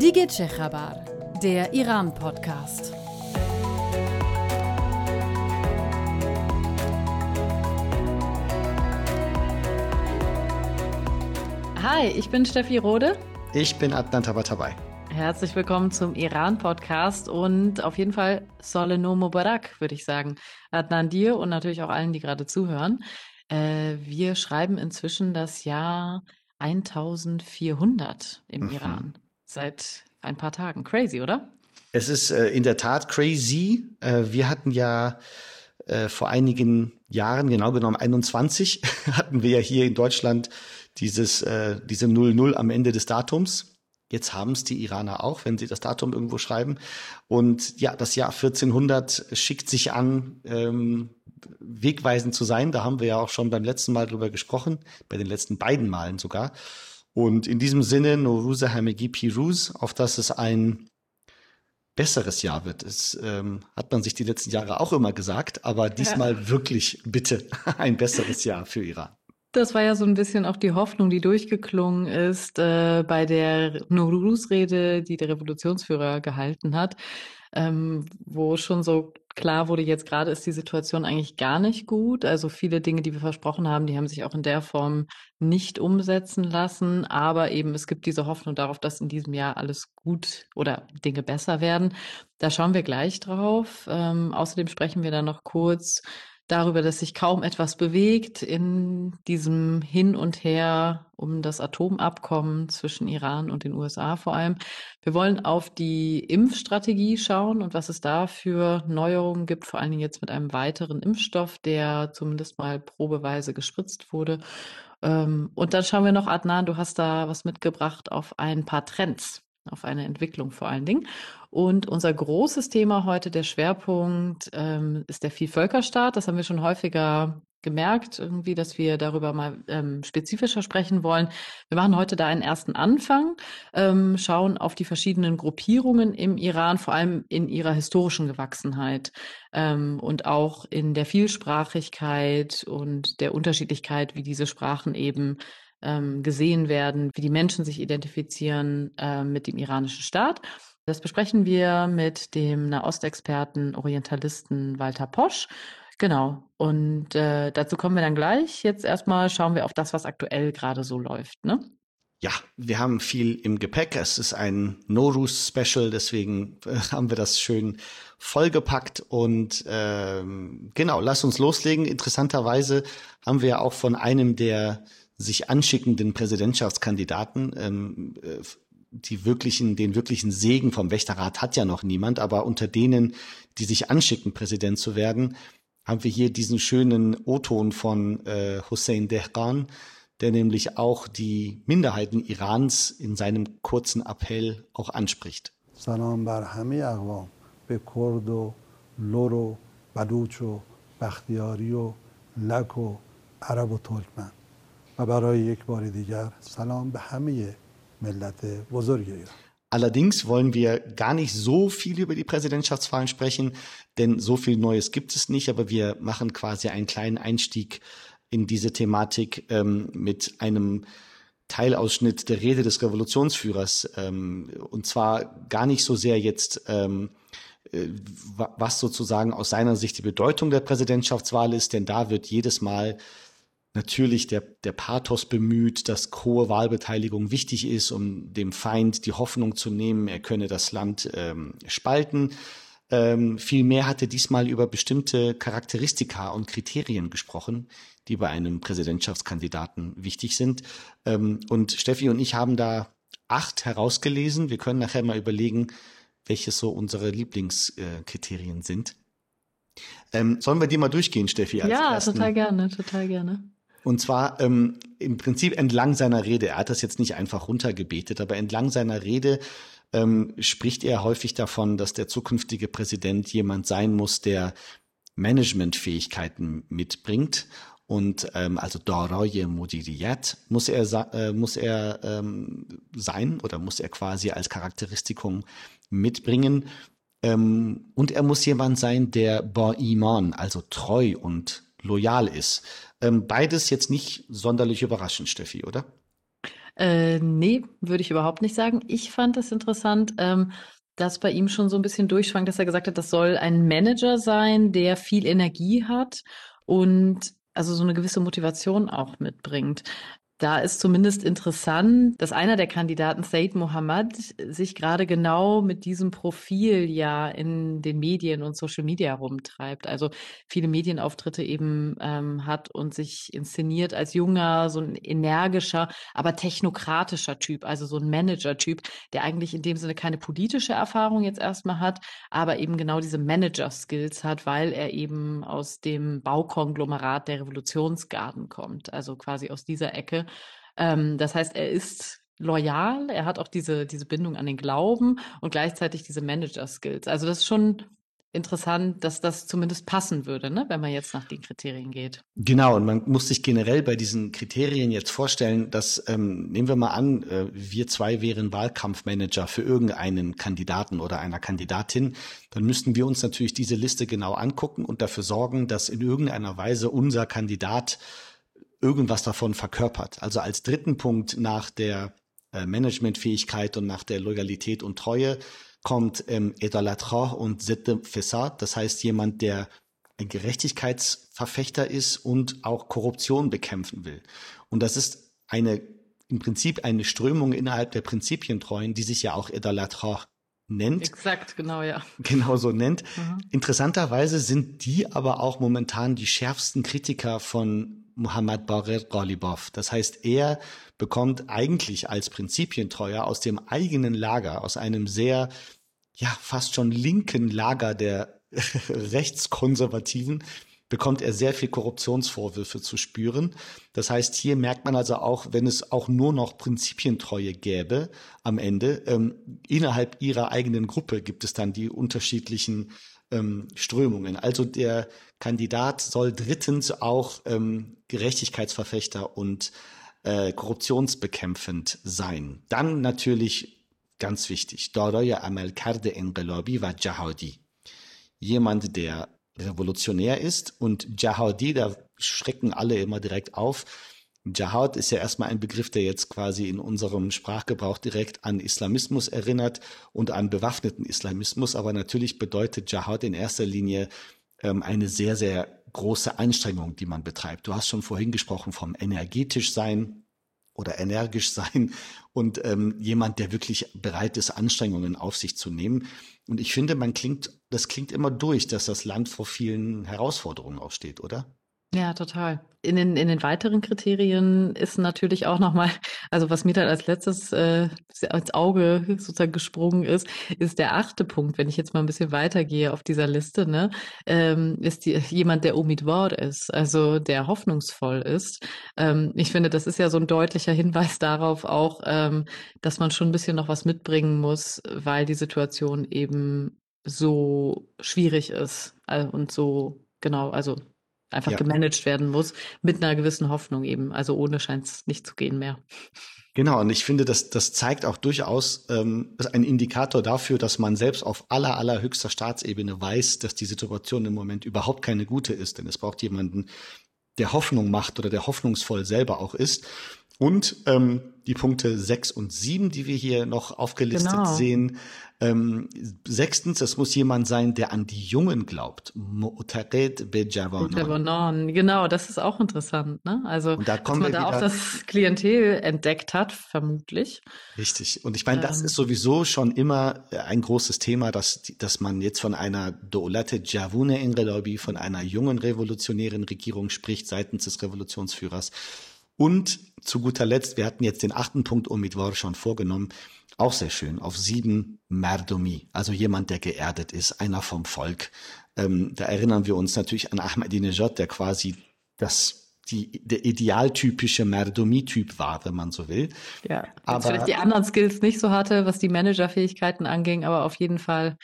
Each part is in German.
Dige Chabar, der Iran-Podcast. Hi, ich bin Steffi Rode. Ich bin Adnan Tabatabai. Herzlich willkommen zum Iran-Podcast und auf jeden Fall Soleno Mubarak, würde ich sagen. Adnan dir und natürlich auch allen, die gerade zuhören. Äh, wir schreiben inzwischen das Jahr 1400 im mhm. Iran. Seit ein paar Tagen. Crazy, oder? Es ist äh, in der Tat crazy. Äh, wir hatten ja äh, vor einigen Jahren, genau genommen 21, hatten wir ja hier in Deutschland dieses, äh, diese 00 am Ende des Datums. Jetzt haben es die Iraner auch, wenn sie das Datum irgendwo schreiben. Und ja, das Jahr 1400 schickt sich an, ähm, wegweisend zu sein. Da haben wir ja auch schon beim letzten Mal drüber gesprochen, bei den letzten beiden Malen sogar. Und in diesem Sinne, Noruza Hamegi Piruz, auf dass es ein besseres Jahr wird. Das ähm, hat man sich die letzten Jahre auch immer gesagt, aber diesmal ja. wirklich bitte ein besseres Jahr für Iran. Das war ja so ein bisschen auch die Hoffnung, die durchgeklungen ist äh, bei der Nowruz-Rede, die der Revolutionsführer gehalten hat, ähm, wo schon so klar wurde, jetzt gerade ist die Situation eigentlich gar nicht gut. Also viele Dinge, die wir versprochen haben, die haben sich auch in der Form nicht umsetzen lassen. Aber eben es gibt diese Hoffnung darauf, dass in diesem Jahr alles gut oder Dinge besser werden. Da schauen wir gleich drauf. Ähm, außerdem sprechen wir dann noch kurz darüber, dass sich kaum etwas bewegt in diesem Hin und Her um das Atomabkommen zwischen Iran und den USA vor allem. Wir wollen auf die Impfstrategie schauen und was es da für Neuerungen gibt, vor allen Dingen jetzt mit einem weiteren Impfstoff, der zumindest mal probeweise gespritzt wurde. Ähm, und dann schauen wir noch, Adnan, du hast da was mitgebracht auf ein paar Trends auf eine Entwicklung vor allen Dingen. Und unser großes Thema heute, der Schwerpunkt, ähm, ist der Vielvölkerstaat. Das haben wir schon häufiger gemerkt, irgendwie, dass wir darüber mal ähm, spezifischer sprechen wollen. Wir machen heute da einen ersten Anfang, ähm, schauen auf die verschiedenen Gruppierungen im Iran, vor allem in ihrer historischen Gewachsenheit ähm, und auch in der Vielsprachigkeit und der Unterschiedlichkeit, wie diese Sprachen eben ähm, gesehen werden, wie die Menschen sich identifizieren äh, mit dem iranischen Staat. Das besprechen wir mit dem Nahostexperten, Orientalisten Walter Posch. Genau. Und äh, dazu kommen wir dann gleich. Jetzt erstmal schauen wir auf das, was aktuell gerade so läuft. Ne? Ja, wir haben viel im Gepäck. Es ist ein Norus-Special, deswegen äh, haben wir das schön vollgepackt. Und ähm, genau, lass uns loslegen. Interessanterweise haben wir ja auch von einem der sich anschickenden Präsidentschaftskandidaten, ähm, äh, die wirklichen, den wirklichen Segen vom Wächterrat hat ja noch niemand, aber unter denen, die sich anschicken, Präsident zu werden, haben wir hier diesen schönen O-Ton von äh, Hussein Dehqan, der nämlich auch die Minderheiten Irans in seinem kurzen Appell auch anspricht. Salam bar hame aqwam be Kurd و لور و بلوچ و بختیاری و لک و عرب و ترکمن و برای یک بار دیگر سلام به همه ملت بزرگ ایران Allerdings wollen wir gar nicht so viel über die Präsidentschaftswahlen sprechen, denn so viel Neues gibt es nicht, aber wir machen quasi einen kleinen Einstieg in diese Thematik ähm, mit einem Teilausschnitt der Rede des Revolutionsführers. Ähm, und zwar gar nicht so sehr jetzt, ähm, äh, was sozusagen aus seiner Sicht die Bedeutung der Präsidentschaftswahl ist, denn da wird jedes Mal natürlich der, der Pathos bemüht, dass hohe Wahlbeteiligung wichtig ist, um dem Feind die Hoffnung zu nehmen, er könne das Land ähm, spalten. Ähm, vielmehr hat er diesmal über bestimmte Charakteristika und Kriterien gesprochen, die bei einem Präsidentschaftskandidaten wichtig sind. Ähm, und Steffi und ich haben da acht herausgelesen. Wir können nachher mal überlegen, welche so unsere Lieblingskriterien äh, sind. Ähm, sollen wir die mal durchgehen, Steffi? ja, ersten? total gerne, total gerne. Und zwar ähm, im Prinzip entlang seiner Rede. Er hat das jetzt nicht einfach runtergebetet, aber entlang seiner Rede ähm, spricht er häufig davon, dass der zukünftige Präsident jemand sein muss, der Managementfähigkeiten mitbringt. Und ähm, also Doroye Mudiriyat muss er äh, muss er ähm, sein oder muss er quasi als Charakteristikum mitbringen. Ähm, und er muss jemand sein, der Ba Iman, also treu und loyal ist. Ähm, beides jetzt nicht sonderlich überraschend, Steffi, oder? Äh, nee, würde ich überhaupt nicht sagen. Ich fand es interessant, ähm, dass bei ihm schon so ein bisschen durchschwang, dass er gesagt hat, das soll ein Manager sein, der viel Energie hat und also so eine gewisse Motivation auch mitbringt. Da ist zumindest interessant, dass einer der Kandidaten, Said Mohammed, sich gerade genau mit diesem Profil ja in den Medien und Social Media rumtreibt. Also viele Medienauftritte eben ähm, hat und sich inszeniert als junger, so ein energischer, aber technokratischer Typ, also so ein Manager-Typ, der eigentlich in dem Sinne keine politische Erfahrung jetzt erstmal hat, aber eben genau diese Manager-Skills hat, weil er eben aus dem Baukonglomerat der Revolutionsgarden kommt, also quasi aus dieser Ecke ähm, das heißt, er ist loyal, er hat auch diese, diese Bindung an den Glauben und gleichzeitig diese Manager-Skills. Also das ist schon interessant, dass das zumindest passen würde, ne, wenn man jetzt nach den Kriterien geht. Genau, und man muss sich generell bei diesen Kriterien jetzt vorstellen, dass, ähm, nehmen wir mal an, äh, wir zwei wären Wahlkampfmanager für irgendeinen Kandidaten oder einer Kandidatin, dann müssten wir uns natürlich diese Liste genau angucken und dafür sorgen, dass in irgendeiner Weise unser Kandidat irgendwas davon verkörpert. Also als dritten Punkt nach der äh, Managementfähigkeit und nach der Loyalität und Treue kommt ähm, Edalatra und Zette Fessad, das heißt jemand, der ein Gerechtigkeitsverfechter ist und auch Korruption bekämpfen will. Und das ist eine im Prinzip eine Strömung innerhalb der Prinzipientreuen, die sich ja auch Edalatra nennt. Exakt, genau, ja. Genau so nennt. Mhm. Interessanterweise sind die aber auch momentan die schärfsten Kritiker von Muhammad Barir Ghalibov. Das heißt, er bekommt eigentlich als Prinzipientreuer aus dem eigenen Lager, aus einem sehr, ja, fast schon linken Lager der Rechtskonservativen, bekommt er sehr viel Korruptionsvorwürfe zu spüren. Das heißt, hier merkt man also auch, wenn es auch nur noch Prinzipientreue gäbe am Ende, ähm, innerhalb ihrer eigenen Gruppe gibt es dann die unterschiedlichen ähm, Strömungen. Also der Kandidat soll drittens auch ähm, Gerechtigkeitsverfechter und äh, korruptionsbekämpfend sein. Dann natürlich ganz wichtig, Doraya Amalkarde Engelabi war Jahadi. Jemand, der revolutionär ist und Jahaudi, da schrecken alle immer direkt auf, Jihad ist ja erstmal ein Begriff, der jetzt quasi in unserem Sprachgebrauch direkt an Islamismus erinnert und an bewaffneten Islamismus, aber natürlich bedeutet Jihad in erster Linie ähm, eine sehr, sehr große Anstrengung, die man betreibt. Du hast schon vorhin gesprochen vom energetisch sein oder energisch sein und ähm, jemand, der wirklich bereit ist, Anstrengungen auf sich zu nehmen. Und ich finde, man klingt, das klingt immer durch, dass das Land vor vielen Herausforderungen auch steht, oder? Ja, total. In den, in den weiteren Kriterien ist natürlich auch nochmal, also was mir dann als letztes äh, ins Auge sozusagen gesprungen ist, ist der achte Punkt, wenn ich jetzt mal ein bisschen weitergehe auf dieser Liste, ne, ähm, ist die, jemand, der umidwar ist, also der hoffnungsvoll ist. Ähm, ich finde, das ist ja so ein deutlicher Hinweis darauf auch, ähm, dass man schon ein bisschen noch was mitbringen muss, weil die Situation eben so schwierig ist äh, und so, genau, also einfach ja. gemanagt werden muss, mit einer gewissen Hoffnung eben. Also ohne scheint es nicht zu gehen mehr. Genau, und ich finde, das, das zeigt auch durchaus ähm, ein Indikator dafür, dass man selbst auf aller, allerhöchster Staatsebene weiß, dass die Situation im Moment überhaupt keine gute ist. Denn es braucht jemanden, der Hoffnung macht oder der hoffnungsvoll selber auch ist. Und ähm, die Punkte sechs und sieben, die wir hier noch aufgelistet genau. sehen. Ähm, sechstens, es muss jemand sein, der an die Jungen glaubt. Genau, das ist auch interessant. Ne? Also, und da dass man da auch das Klientel entdeckt hat, vermutlich. Richtig. Und ich meine, das ähm. ist sowieso schon immer ein großes Thema, dass, dass man jetzt von einer Doolate Javune Ingelobi, von einer jungen revolutionären Regierung spricht seitens des Revolutionsführers. Und zu guter Letzt, wir hatten jetzt den achten Punkt Umidwar schon vorgenommen, auch sehr schön, auf sieben Merdomi, also jemand, der geerdet ist, einer vom Volk. Ähm, da erinnern wir uns natürlich an Ahmadinejad, der quasi das die, der idealtypische Merdomi-Typ war, wenn man so will. Ja, aber vielleicht die anderen Skills nicht so hatte, was die Managerfähigkeiten anging, aber auf jeden Fall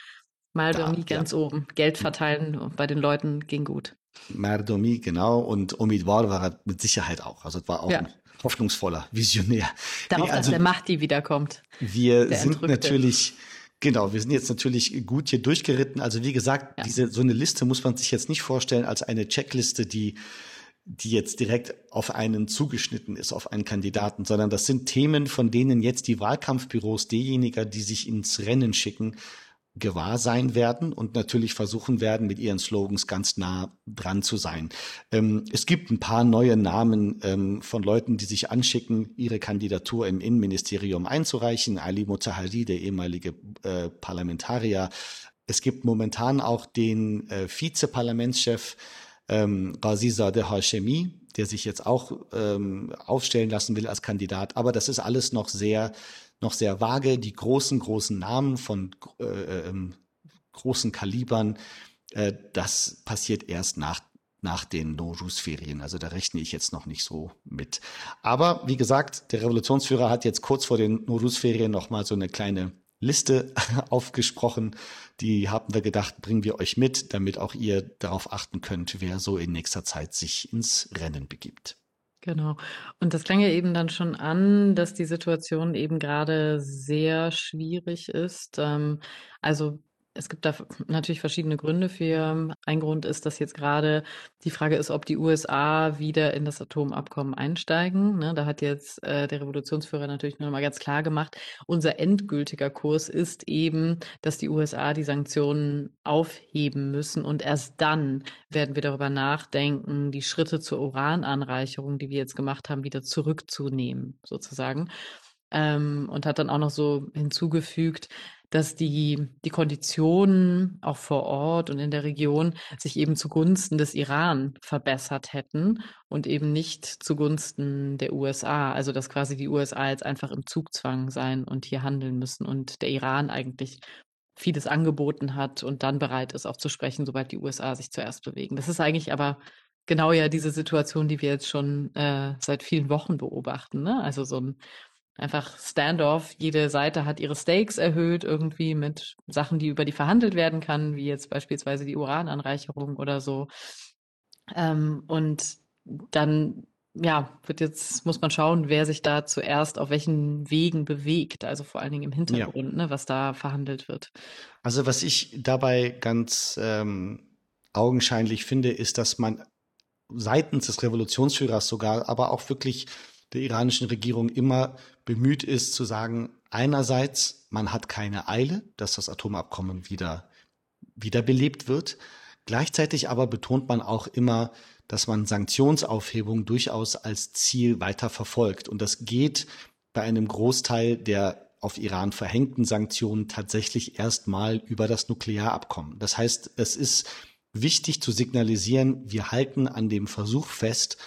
Merdomi da, ganz ja. oben. Geld verteilen bei den Leuten ging gut. Merdomi, genau. Und Umidwar war mit Sicherheit auch. Also es war auch ja. ein hoffnungsvoller Visionär. Darauf, nee, also, dass der Mahdi wiederkommt. Wir sind natürlich, genau, wir sind jetzt natürlich gut hier durchgeritten. Also wie gesagt, ja. diese, so eine Liste muss man sich jetzt nicht vorstellen als eine Checkliste, die die jetzt direkt auf einen zugeschnitten ist, auf einen Kandidaten, sondern das sind Themen, von denen jetzt die Wahlkampfbüros derjenigen, die sich ins Rennen schicken, gewahr sein werden und natürlich versuchen werden, mit ihren Slogans ganz nah dran zu sein. Ähm, es gibt ein paar neue Namen ähm, von Leuten, die sich anschicken, ihre Kandidatur im Innenministerium einzureichen. Ali Mutahari, der ehemalige äh, Parlamentarier. Es gibt momentan auch den äh, Vizeparlamentschef ähm, Ghazizadeh Hashemi, der sich jetzt auch ähm, aufstellen lassen will als Kandidat. Aber das ist alles noch sehr, noch sehr vage. Die großen, großen Namen von äh, ähm, großen Kalibern, äh, das passiert erst nach nach den Nowruz-Ferien. Also da rechne ich jetzt noch nicht so mit. Aber wie gesagt, der Revolutionsführer hat jetzt kurz vor den Nowruz-Ferien noch mal so eine kleine Liste aufgesprochen. Die haben wir gedacht, bringen wir euch mit, damit auch ihr darauf achten könnt, wer so in nächster Zeit sich ins Rennen begibt. Genau. Und das klang ja eben dann schon an, dass die Situation eben gerade sehr schwierig ist. Ähm, also es gibt da natürlich verschiedene Gründe für. Ein Grund ist, dass jetzt gerade die Frage ist, ob die USA wieder in das Atomabkommen einsteigen. Ne, da hat jetzt äh, der Revolutionsführer natürlich noch mal ganz klar gemacht, unser endgültiger Kurs ist eben, dass die USA die Sanktionen aufheben müssen und erst dann werden wir darüber nachdenken, die Schritte zur Urananreicherung, die wir jetzt gemacht haben, wieder zurückzunehmen, sozusagen. Ähm, und hat dann auch noch so hinzugefügt, dass die, die Konditionen auch vor Ort und in der Region sich eben zugunsten des Iran verbessert hätten und eben nicht zugunsten der USA. Also dass quasi die USA jetzt einfach im Zugzwang sein und hier handeln müssen und der Iran eigentlich vieles angeboten hat und dann bereit ist, auch zu sprechen, sobald die USA sich zuerst bewegen. Das ist eigentlich aber genau ja diese Situation, die wir jetzt schon äh, seit vielen Wochen beobachten. Ne? Also so ein einfach Standoff. Jede Seite hat ihre Stakes erhöht irgendwie mit Sachen, die über die verhandelt werden kann, wie jetzt beispielsweise die Urananreicherung oder so. Ähm, und dann ja, wird jetzt, muss man schauen, wer sich da zuerst auf welchen Wegen bewegt, also vor allen Dingen im Hintergrund, ja. ne, was da verhandelt wird. Also was ich dabei ganz ähm, augenscheinlich finde, ist, dass man seitens des Revolutionsführers sogar, aber auch wirklich der iranischen Regierung immer bemüht ist zu sagen, einerseits, man hat keine Eile, dass das Atomabkommen wieder wiederbelebt wird. Gleichzeitig aber betont man auch immer, dass man Sanktionsaufhebung durchaus als Ziel weiter verfolgt. Und das geht bei einem Großteil der auf Iran verhängten Sanktionen tatsächlich erstmal über das Nuklearabkommen. Das heißt, es ist wichtig zu signalisieren, wir halten an dem Versuch fest,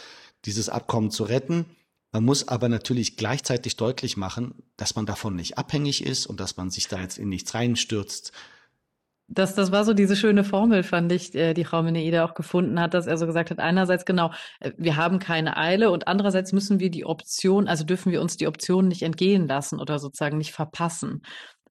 dieses Abkommen zu retten. Man muss aber natürlich gleichzeitig deutlich machen, dass man davon nicht abhängig ist und dass man sich da jetzt in nichts reinstürzt. Das, das war so diese schöne Formel, fand ich, äh, die Frau Meneide auch gefunden hat, dass er so gesagt hat, einerseits genau, äh, wir haben keine Eile und andererseits müssen wir die Option, also dürfen wir uns die Option nicht entgehen lassen oder sozusagen nicht verpassen.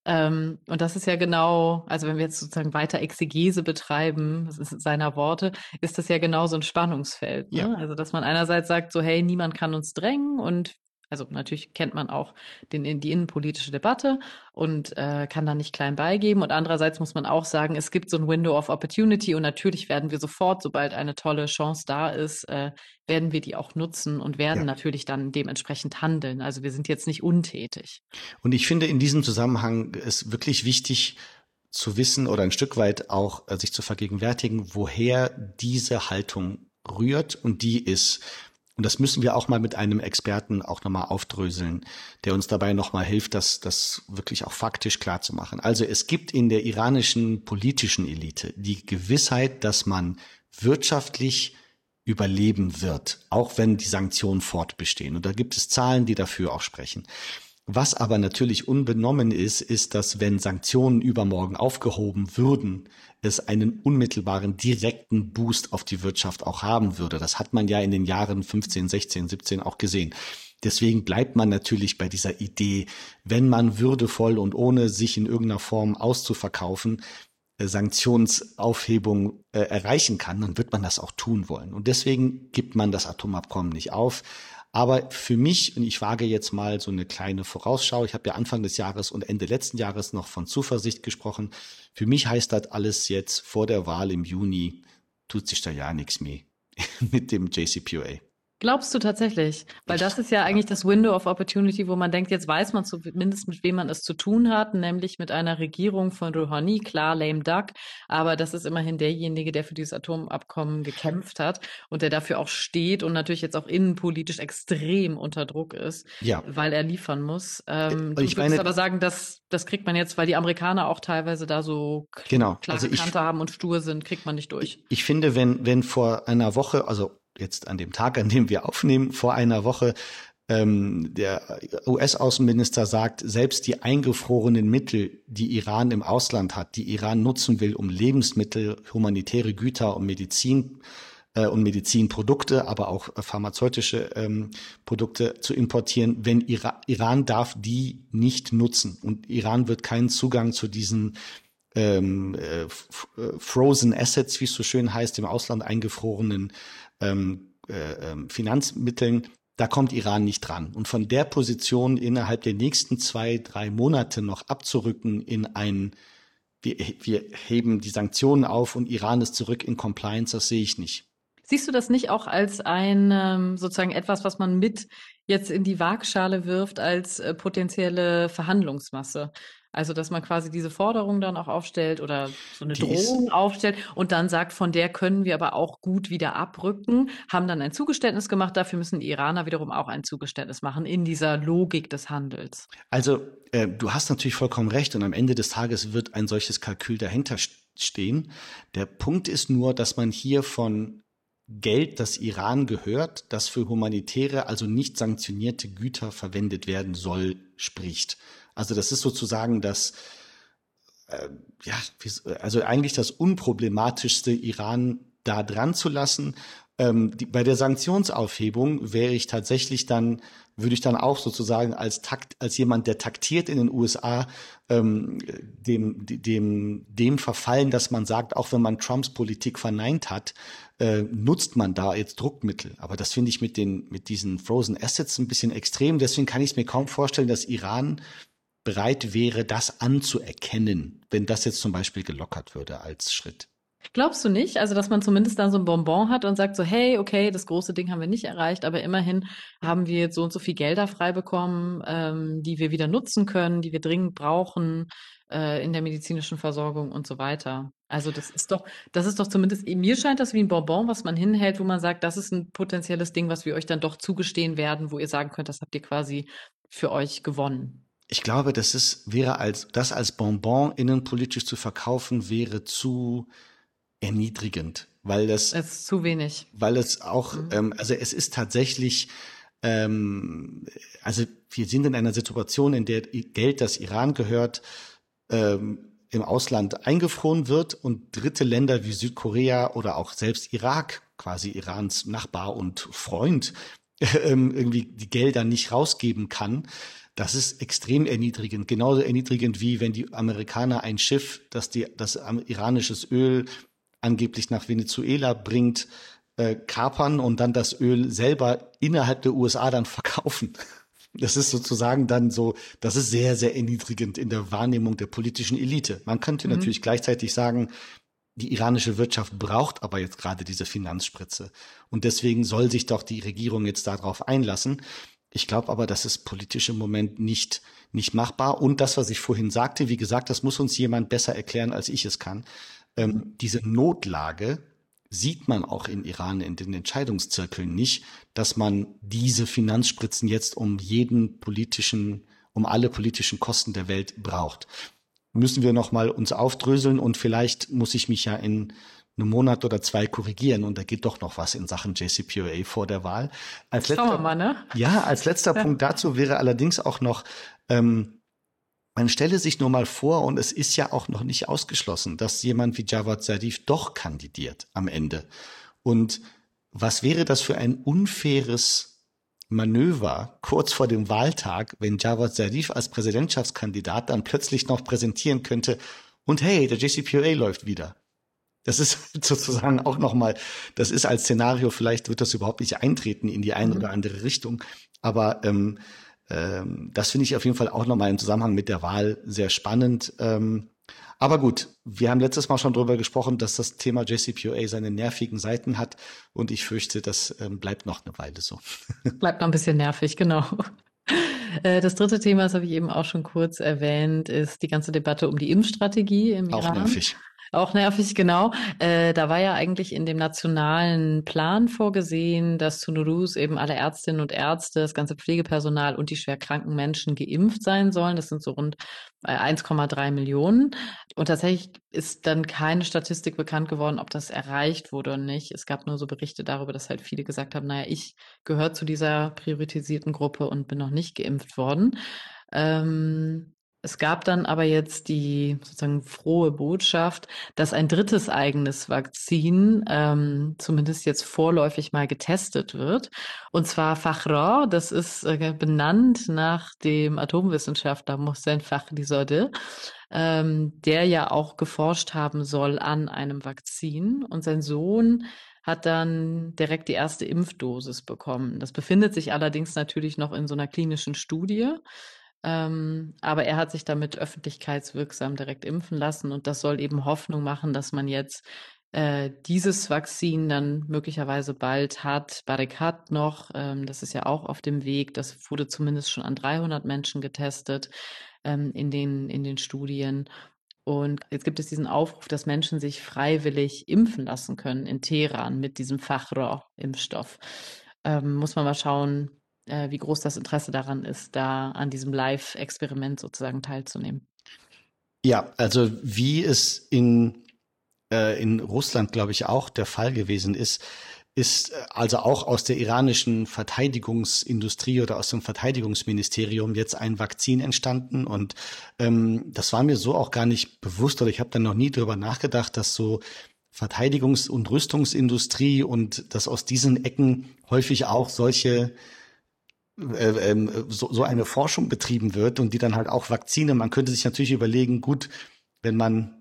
Ähm, und das ist ja genau, also wenn wir jetzt sozusagen weiter Exegese betreiben, seiner Worte, ist das ja genau so ein Spannungsfeld. Ne? Ja. Also dass man einerseits sagt, so hey, niemand kann uns drängen und also natürlich kennt man auch den, die innenpolitische Debatte und äh, kann da nicht klein beigeben. Und andererseits muss man auch sagen, es gibt so ein Window of Opportunity und natürlich werden wir sofort, sobald eine tolle Chance da ist, äh, werden wir die auch nutzen und werden ja. natürlich dann dementsprechend handeln. Also wir sind jetzt nicht untätig. Und ich finde in diesem Zusammenhang ist wirklich wichtig, zu wissen oder ein Stück weit auch äh, sich zu vergegenwärtigen, woher diese Haltung rührt und die ist und das müssen wir auch mal mit einem Experten auch nochmal aufdröseln, der uns dabei nochmal hilft, das, das wirklich auch faktisch klar zu machen. Also es gibt in der iranischen politischen Elite die Gewissheit, dass man wirtschaftlich überleben wird, auch wenn die Sanktionen fortbestehen. Und da gibt es Zahlen, die dafür auch sprechen. Was aber natürlich unbenommen ist, ist, dass wenn Sanktionen übermorgen aufgehoben würden, es einen unmittelbaren direkten Boost auf die Wirtschaft auch haben würde. Das hat man ja in den Jahren 15, 16, 17 auch gesehen. Deswegen bleibt man natürlich bei dieser Idee, wenn man würdevoll und ohne sich in irgendeiner Form auszuverkaufen, äh, Sanktionsaufhebung äh, erreichen kann, dann wird man das auch tun wollen. Und deswegen gibt man das Atomabkommen nicht auf. Aber für mich, und ich wage jetzt mal so eine kleine Vorausschau, ich habe ja Anfang des Jahres und Ende letzten Jahres noch von Zuversicht gesprochen. Für mich heißt das alles jetzt vor der Wahl im Juni, tut sich da ja nichts mehr mit dem JCPOA. Glaubst du tatsächlich? Weil das ist ja eigentlich das Window of Opportunity, wo man denkt, jetzt weiß man zumindest, mit wem man es zu tun hat, nämlich mit einer Regierung von Rouhani, klar, lame duck, aber das ist immerhin derjenige, der für dieses Atomabkommen gekämpft hat und der dafür auch steht und natürlich jetzt auch innenpolitisch extrem unter Druck ist, ja. weil er liefern muss. Ähm, ich du würdest aber sagen, dass das kriegt man jetzt, weil die Amerikaner auch teilweise da so genau. klare also Kante haben und stur sind, kriegt man nicht durch. Ich, ich finde, wenn, wenn vor einer Woche, also jetzt an dem Tag, an dem wir aufnehmen, vor einer Woche, ähm, der US-Außenminister sagt, selbst die eingefrorenen Mittel, die Iran im Ausland hat, die Iran nutzen will, um Lebensmittel, humanitäre Güter und Medizin äh, und Medizinprodukte, aber auch äh, pharmazeutische ähm, Produkte zu importieren, wenn Ira Iran darf die nicht nutzen. Und Iran wird keinen Zugang zu diesen ähm, äh, äh Frozen Assets, wie es so schön heißt, im Ausland eingefrorenen ähm, äh, ähm, Finanzmitteln, da kommt Iran nicht dran. Und von der Position innerhalb der nächsten zwei, drei Monate noch abzurücken in ein, wir, wir heben die Sanktionen auf und Iran ist zurück in Compliance, das sehe ich nicht. Siehst du das nicht auch als ein ähm, sozusagen etwas, was man mit jetzt in die Waagschale wirft als äh, potenzielle Verhandlungsmasse? Also, dass man quasi diese Forderung dann auch aufstellt oder so eine die Drohung aufstellt und dann sagt, von der können wir aber auch gut wieder abrücken, haben dann ein Zugeständnis gemacht. Dafür müssen die Iraner wiederum auch ein Zugeständnis machen in dieser Logik des Handels. Also, äh, du hast natürlich vollkommen recht und am Ende des Tages wird ein solches Kalkül dahinter stehen. Der Punkt ist nur, dass man hier von Geld, das Iran gehört, das für humanitäre, also nicht sanktionierte Güter verwendet werden soll, spricht. Also das ist sozusagen das, äh, ja, also eigentlich das unproblematischste, Iran da dran zu lassen. Ähm, die, bei der Sanktionsaufhebung wäre ich tatsächlich dann, würde ich dann auch sozusagen als Takt, als jemand, der taktiert in den USA, ähm, dem, dem, dem verfallen, dass man sagt, auch wenn man Trumps Politik verneint hat, äh, nutzt man da jetzt Druckmittel. Aber das finde ich mit den, mit diesen Frozen Assets ein bisschen extrem. Deswegen kann ich es mir kaum vorstellen, dass Iran bereit wäre, das anzuerkennen, wenn das jetzt zum Beispiel gelockert würde als Schritt. Glaubst du nicht? Also, dass man zumindest dann so ein Bonbon hat und sagt so, hey, okay, das große Ding haben wir nicht erreicht, aber immerhin haben wir jetzt so und so viel Gelder frei bekommen, ähm, die wir wieder nutzen können, die wir dringend brauchen äh, in der medizinischen Versorgung und so weiter. Also, das ist doch, das ist doch zumindest, mir scheint das wie ein Bonbon, was man hinhält, wo man sagt, das ist ein potenzielles Ding, was wir euch dann doch zugestehen werden, wo ihr sagen könnt, das habt ihr quasi für euch gewonnen ich glaube, das ist, wäre als, das als Bonbon innenpolitisch zu verkaufen, wäre zu erniedrigend, weil das. Ist zu wenig. Weil es auch, mhm. ähm, also es ist tatsächlich, ähm, also wir sind in einer Situation, in der Geld, das Iran gehört, ähm, im Ausland eingefroren wird und dritte Länder wie Südkorea oder auch selbst Irak, quasi Irans Nachbar und Freund, ähm, irgendwie die Gelder nicht rausgeben kann. Das ist extrem erniedrigend, genauso erniedrigend wie wenn die Amerikaner ein Schiff, das die das iranisches Öl angeblich nach Venezuela bringt, äh, kapern und dann das Öl selber innerhalb der USA dann verkaufen. Das ist sozusagen dann so, das ist sehr, sehr erniedrigend in der Wahrnehmung der politischen Elite. Man könnte mhm. natürlich gleichzeitig sagen, die iranische Wirtschaft braucht aber jetzt gerade diese Finanzspritze. Und deswegen soll sich doch die Regierung jetzt darauf einlassen. Ich glaube aber, das ist politisch im Moment nicht, nicht machbar. Und das, was ich vorhin sagte, wie gesagt, das muss uns jemand besser erklären, als ich es kann. Ähm, diese Notlage sieht man auch in Iran in den Entscheidungszirkeln nicht, dass man diese Finanzspritzen jetzt um jeden politischen, um alle politischen Kosten der Welt braucht. Müssen wir noch mal uns aufdröseln und vielleicht muss ich mich ja in einen Monat oder zwei korrigieren und da geht doch noch was in Sachen JCPOA vor der Wahl. Als letzter, Schauen wir mal, ne? Ja, als letzter. Punkt dazu wäre allerdings auch noch, ähm, man stelle sich nur mal vor, und es ist ja auch noch nicht ausgeschlossen, dass jemand wie Javad Zarif doch kandidiert am Ende. Und was wäre das für ein unfaires Manöver kurz vor dem Wahltag, wenn Javad Zarif als Präsidentschaftskandidat dann plötzlich noch präsentieren könnte, und hey, der JCPOA läuft wieder. Das ist sozusagen auch nochmal, das ist als Szenario, vielleicht wird das überhaupt nicht eintreten in die eine mhm. oder andere Richtung. Aber ähm, ähm, das finde ich auf jeden Fall auch nochmal im Zusammenhang mit der Wahl sehr spannend. Ähm, Aber gut, wir haben letztes Mal schon darüber gesprochen, dass das Thema JCPOA seine nervigen Seiten hat und ich fürchte, das ähm, bleibt noch eine Weile so. Bleibt noch ein bisschen nervig, genau. Äh, das dritte Thema, das habe ich eben auch schon kurz erwähnt, ist die ganze Debatte um die Impfstrategie im auch Iran. Auch nervig. Auch nervig, genau. Äh, da war ja eigentlich in dem nationalen Plan vorgesehen, dass zu Nuruz eben alle Ärztinnen und Ärzte, das ganze Pflegepersonal und die schwer kranken Menschen geimpft sein sollen. Das sind so rund 1,3 äh, Millionen. Und tatsächlich ist dann keine Statistik bekannt geworden, ob das erreicht wurde oder nicht. Es gab nur so Berichte darüber, dass halt viele gesagt haben, naja, ich gehöre zu dieser priorisierten Gruppe und bin noch nicht geimpft worden. Ähm, es gab dann aber jetzt die sozusagen frohe Botschaft, dass ein drittes eigenes Vakzin ähm, zumindest jetzt vorläufig mal getestet wird. Und zwar Fachra, das ist äh, benannt nach dem Atomwissenschaftler Mohsen Fakhrizadeh, ähm, der ja auch geforscht haben soll an einem Vakzin. Und sein Sohn hat dann direkt die erste Impfdosis bekommen. Das befindet sich allerdings natürlich noch in so einer klinischen Studie. Ähm, aber er hat sich damit öffentlichkeitswirksam direkt impfen lassen und das soll eben Hoffnung machen, dass man jetzt äh, dieses Vakzin dann möglicherweise bald hat. Barikat noch, ähm, das ist ja auch auf dem Weg. Das wurde zumindest schon an 300 Menschen getestet ähm, in, den, in den Studien. Und jetzt gibt es diesen Aufruf, dass Menschen sich freiwillig impfen lassen können in Teheran mit diesem Fachrohr-Impfstoff. Ähm, muss man mal schauen, äh, wie groß das Interesse daran ist, da an diesem Live-Experiment sozusagen teilzunehmen. Ja, also wie es in, äh, in Russland, glaube ich, auch der Fall gewesen ist, ist äh, also auch aus der iranischen Verteidigungsindustrie oder aus dem Verteidigungsministerium jetzt ein Vakzin entstanden. Und ähm, das war mir so auch gar nicht bewusst oder ich habe dann noch nie drüber nachgedacht, dass so Verteidigungs- und Rüstungsindustrie und dass aus diesen Ecken häufig auch solche äh, ähm, so, so eine Forschung betrieben wird und die dann halt auch Vakzine, man könnte sich natürlich überlegen, gut, wenn man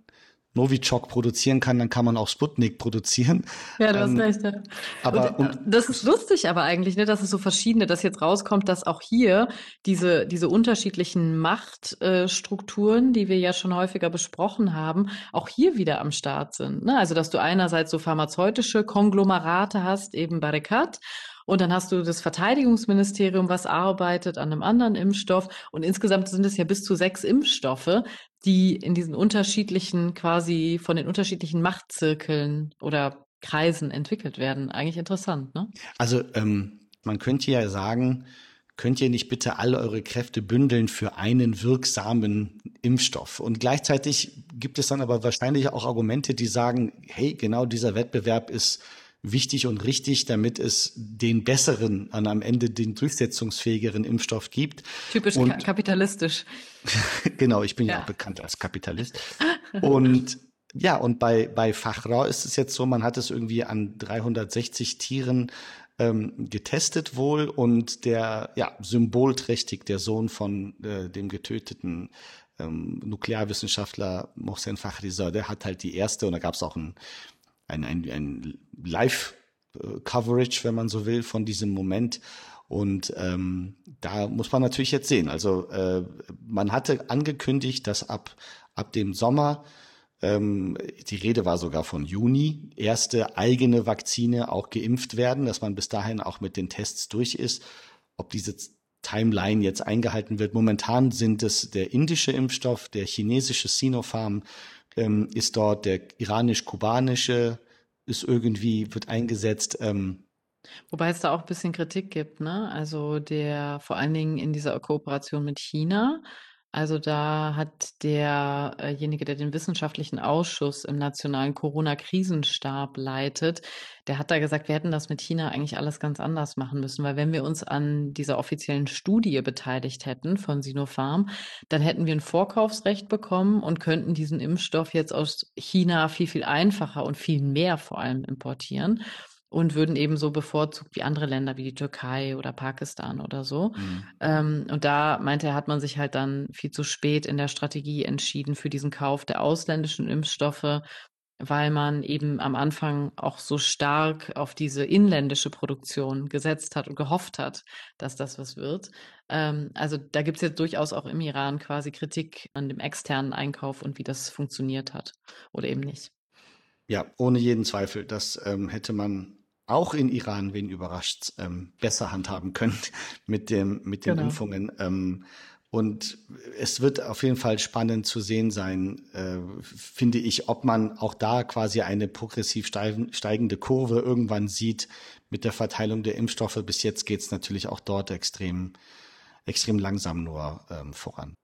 Novichok produzieren kann, dann kann man auch Sputnik produzieren. Ja, du ähm, hast recht. Ja. Aber und, und, das ist lustig, aber eigentlich, ne, dass es so verschiedene, dass jetzt rauskommt, dass auch hier diese diese unterschiedlichen Machtstrukturen, äh, die wir ja schon häufiger besprochen haben, auch hier wieder am Start sind. Ne? Also dass du einerseits so pharmazeutische Konglomerate hast, eben Barikat, und dann hast du das Verteidigungsministerium, was arbeitet an einem anderen Impfstoff. Und insgesamt sind es ja bis zu sechs Impfstoffe, die in diesen unterschiedlichen, quasi von den unterschiedlichen Machtzirkeln oder Kreisen entwickelt werden. Eigentlich interessant, ne? Also ähm, man könnte ja sagen, könnt ihr nicht bitte alle eure Kräfte bündeln für einen wirksamen Impfstoff? Und gleichzeitig gibt es dann aber wahrscheinlich auch Argumente, die sagen, hey, genau dieser Wettbewerb ist wichtig und richtig, damit es den besseren, an am Ende den durchsetzungsfähigeren Impfstoff gibt. Typisch und, kapitalistisch. genau, ich bin ja. ja auch bekannt als Kapitalist. Und ja, und bei, bei Fachrau ist es jetzt so, man hat es irgendwie an 360 Tieren ähm, getestet wohl und der, ja, symbolträchtig, der Sohn von äh, dem getöteten ähm, Nuklearwissenschaftler Mohsen Fakhrizadeh hat halt die erste, und da gab es auch ein ein, ein, ein Live-Coverage, wenn man so will, von diesem Moment. Und ähm, da muss man natürlich jetzt sehen. Also äh, man hatte angekündigt, dass ab, ab dem Sommer, ähm, die Rede war sogar von Juni, erste eigene Vakzine auch geimpft werden, dass man bis dahin auch mit den Tests durch ist. Ob diese Timeline jetzt eingehalten wird. Momentan sind es der indische Impfstoff, der chinesische Sinopharm, ähm, ist dort der iranisch-kubanische, ist irgendwie, wird eingesetzt. Ähm, Wobei es da auch ein bisschen Kritik gibt, ne? Also der vor allen Dingen in dieser Kooperation mit China also da hat derjenige, der den wissenschaftlichen Ausschuss im nationalen Corona-Krisenstab leitet, der hat da gesagt, wir hätten das mit China eigentlich alles ganz anders machen müssen, weil wenn wir uns an dieser offiziellen Studie beteiligt hätten von Sinopharm, dann hätten wir ein Vorkaufsrecht bekommen und könnten diesen Impfstoff jetzt aus China viel, viel einfacher und viel mehr vor allem importieren und würden eben so bevorzugt wie andere Länder wie die Türkei oder Pakistan oder so. Mhm. Ähm, und da meinte er, hat man sich halt dann viel zu spät in der Strategie entschieden für diesen Kauf der ausländischen Impfstoffe. weil man eben am Anfang auch so stark auf diese inländische Produktion gesetzt hat und gehofft hat, dass das was wird. Ähm, also da gibt es jetzt durchaus auch im Iran quasi Kritik an dem externen Einkauf und wie das funktioniert hat oder eben nicht. Ja, ohne jeden Zweifel. Das ähm, hätte man auch in Iran, wen überrascht, ähm, besser handhaben können mit dem mit den genau. Impfungen. Ähm, und es wird auf jeden Fall spannend zu sehen sein, äh, finde ich, ob man auch da quasi eine progressiv steigende Kurve irgendwann sieht mit der Verteilung der Impfstoffe. Bis jetzt geht es natürlich auch dort extrem, extrem langsam nur ähm, voran.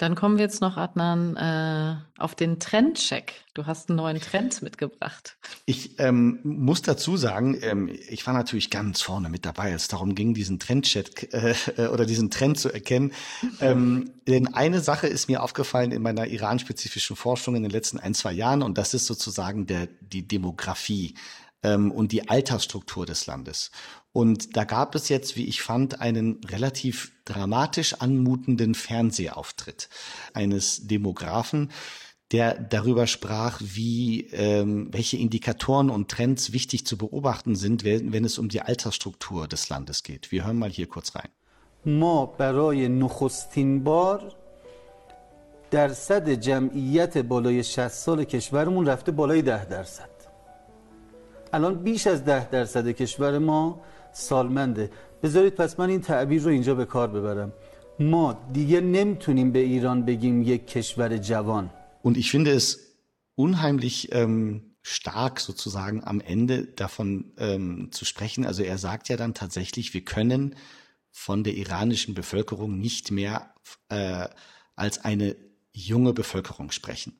Dann kommen wir jetzt noch, Adnan, äh, auf den Trendcheck. Du hast einen neuen Trend mitgebracht. Ich ähm, muss dazu sagen, ähm, ich war natürlich ganz vorne mit dabei, als es darum ging, diesen Trendcheck äh, oder diesen Trend zu erkennen. Ähm, denn eine Sache ist mir aufgefallen in meiner iran-spezifischen Forschung in den letzten ein, zwei Jahren und das ist sozusagen der, die Demografie ähm, und die Altersstruktur des Landes. Und da gab es jetzt, wie ich fand, einen relativ dramatisch anmutenden Fernsehauftritt eines Demografen, der darüber sprach, wie ähm, welche Indikatoren und Trends wichtig zu beobachten sind, wenn, wenn es um die Altersstruktur des Landes geht. Wir hören mal hier kurz rein. ما برای نخستین بار درصد جمعیت بالای 60 سال کشورمون رفته بالای 10 درصد الان بیش از 10 درصد کشور ما سالمنده بذارید پس من این تعبیر رو اینجا به کار ببرم ما دیگه نمیتونیم به ایران بگیم یک کشور جوان Und ich finde es unheimlich ähm, stark sozusagen am Ende davon ähm, zu sprechen. Also er sagt ja dann tatsächlich, wir können von der iranischen Bevölkerung nicht mehr äh, als eine junge Bevölkerung sprechen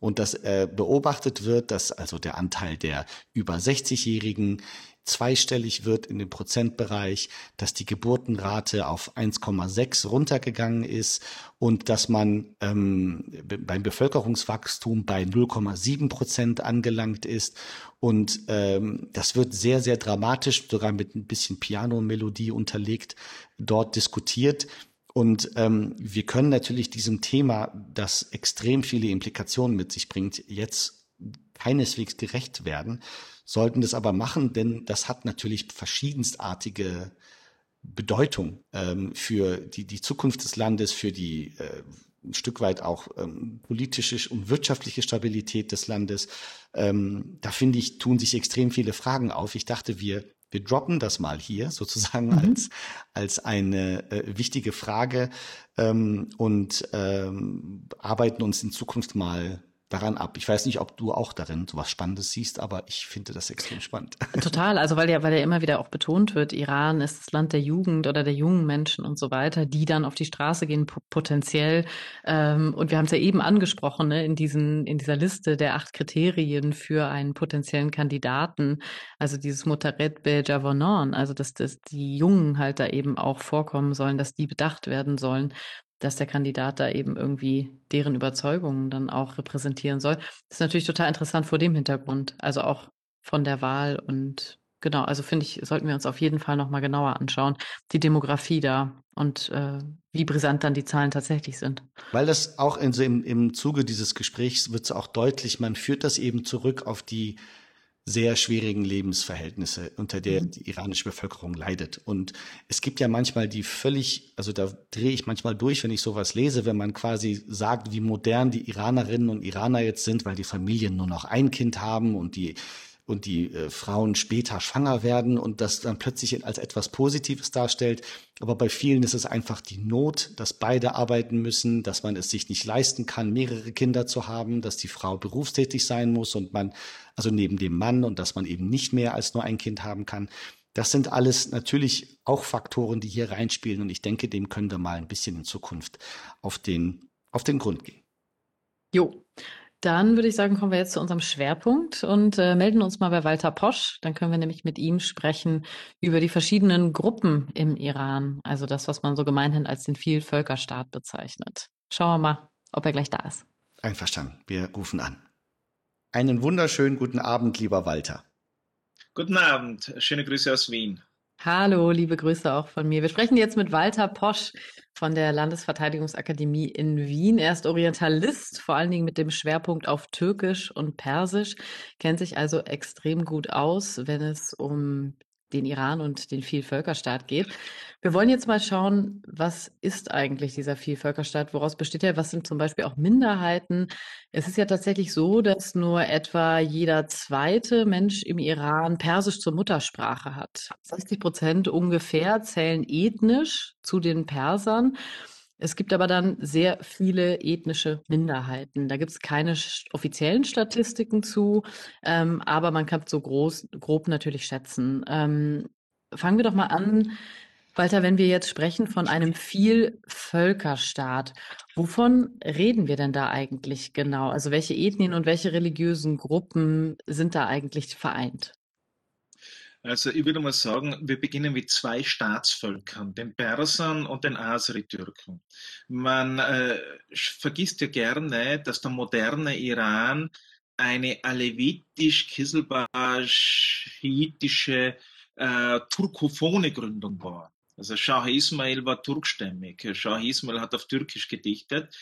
und dass äh, beobachtet wird, dass also der Anteil der über 60-Jährigen zweistellig wird in dem Prozentbereich, dass die Geburtenrate auf 1,6 runtergegangen ist und dass man ähm, beim Bevölkerungswachstum bei 0,7 Prozent angelangt ist. Und ähm, das wird sehr, sehr dramatisch, sogar mit ein bisschen Piano-Melodie unterlegt, dort diskutiert. Und ähm, wir können natürlich diesem Thema, das extrem viele Implikationen mit sich bringt, jetzt keineswegs gerecht werden, sollten das aber machen, denn das hat natürlich verschiedenstartige Bedeutung ähm, für die, die Zukunft des Landes, für die äh, ein Stück weit auch ähm, politische und wirtschaftliche Stabilität des Landes. Ähm, da finde ich, tun sich extrem viele Fragen auf. Ich dachte, wir wir droppen das mal hier sozusagen mhm. als, als eine äh, wichtige Frage ähm, und ähm, arbeiten uns in Zukunft mal daran ab. Ich weiß nicht, ob du auch darin so was Spannendes siehst, aber ich finde das extrem spannend. Total, also weil ja, weil ja immer wieder auch betont wird, Iran ist das Land der Jugend oder der jungen Menschen und so weiter, die dann auf die Straße gehen potenziell. Ähm, und wir haben es ja eben angesprochen, ne, in diesen, in dieser Liste der acht Kriterien für einen potenziellen Kandidaten, also dieses Motaret be Javonon, also dass, dass die Jungen halt da eben auch vorkommen sollen, dass die bedacht werden sollen dass der Kandidat da eben irgendwie deren Überzeugungen dann auch repräsentieren soll. Das ist natürlich total interessant vor dem Hintergrund, also auch von der Wahl und genau, also finde ich, sollten wir uns auf jeden Fall nochmal genauer anschauen, die Demografie da und äh, wie brisant dann die Zahlen tatsächlich sind. Weil das auch in im, im Zuge dieses Gesprächs wird es auch deutlich, man führt das eben zurück auf die sehr schwierigen Lebensverhältnisse, unter der mhm. die iranische Bevölkerung leidet. Und es gibt ja manchmal die völlig, also da drehe ich manchmal durch, wenn ich sowas lese, wenn man quasi sagt, wie modern die Iranerinnen und Iraner jetzt sind, weil die Familien nur noch ein Kind haben und die und die äh, Frauen später schwanger werden und das dann plötzlich als etwas Positives darstellt. Aber bei vielen ist es einfach die Not, dass beide arbeiten müssen, dass man es sich nicht leisten kann, mehrere Kinder zu haben, dass die Frau berufstätig sein muss und man, also neben dem Mann und dass man eben nicht mehr als nur ein Kind haben kann. Das sind alles natürlich auch Faktoren, die hier reinspielen und ich denke, dem können wir mal ein bisschen in Zukunft auf den, auf den Grund gehen. Jo, dann würde ich sagen, kommen wir jetzt zu unserem Schwerpunkt und äh, melden uns mal bei Walter Posch. Dann können wir nämlich mit ihm sprechen über die verschiedenen Gruppen im Iran. Also das, was man so gemeinhin als den Vielvölkerstaat bezeichnet. Schauen wir mal, ob er gleich da ist. Einverstanden. Wir rufen an. Einen wunderschönen guten Abend, lieber Walter. Guten Abend. Schöne Grüße aus Wien. Hallo, liebe Grüße auch von mir. Wir sprechen jetzt mit Walter Posch von der Landesverteidigungsakademie in Wien. Er ist Orientalist, vor allen Dingen mit dem Schwerpunkt auf Türkisch und Persisch, kennt sich also extrem gut aus, wenn es um den Iran und den Vielvölkerstaat geht. Wir wollen jetzt mal schauen, was ist eigentlich dieser Vielvölkerstaat? Woraus besteht er? Was sind zum Beispiel auch Minderheiten? Es ist ja tatsächlich so, dass nur etwa jeder zweite Mensch im Iran Persisch zur Muttersprache hat. 60 Prozent ungefähr zählen ethnisch zu den Persern. Es gibt aber dann sehr viele ethnische Minderheiten. Da gibt es keine offiziellen Statistiken zu, ähm, aber man kann so groß, grob natürlich schätzen. Ähm, fangen wir doch mal an, Walter, wenn wir jetzt sprechen von einem Vielvölkerstaat, wovon reden wir denn da eigentlich genau? Also welche Ethnien und welche religiösen Gruppen sind da eigentlich vereint? Also ich würde mal sagen, wir beginnen mit zwei Staatsvölkern, den Persern und den Aseri-Türken. Man äh, vergisst ja gerne, dass der moderne Iran eine alevitisch-kiselbar-schiitische äh, turkophone Gründung war. Also Shah Ismail war turkstämmig. Shah Ismail hat auf Türkisch gedichtet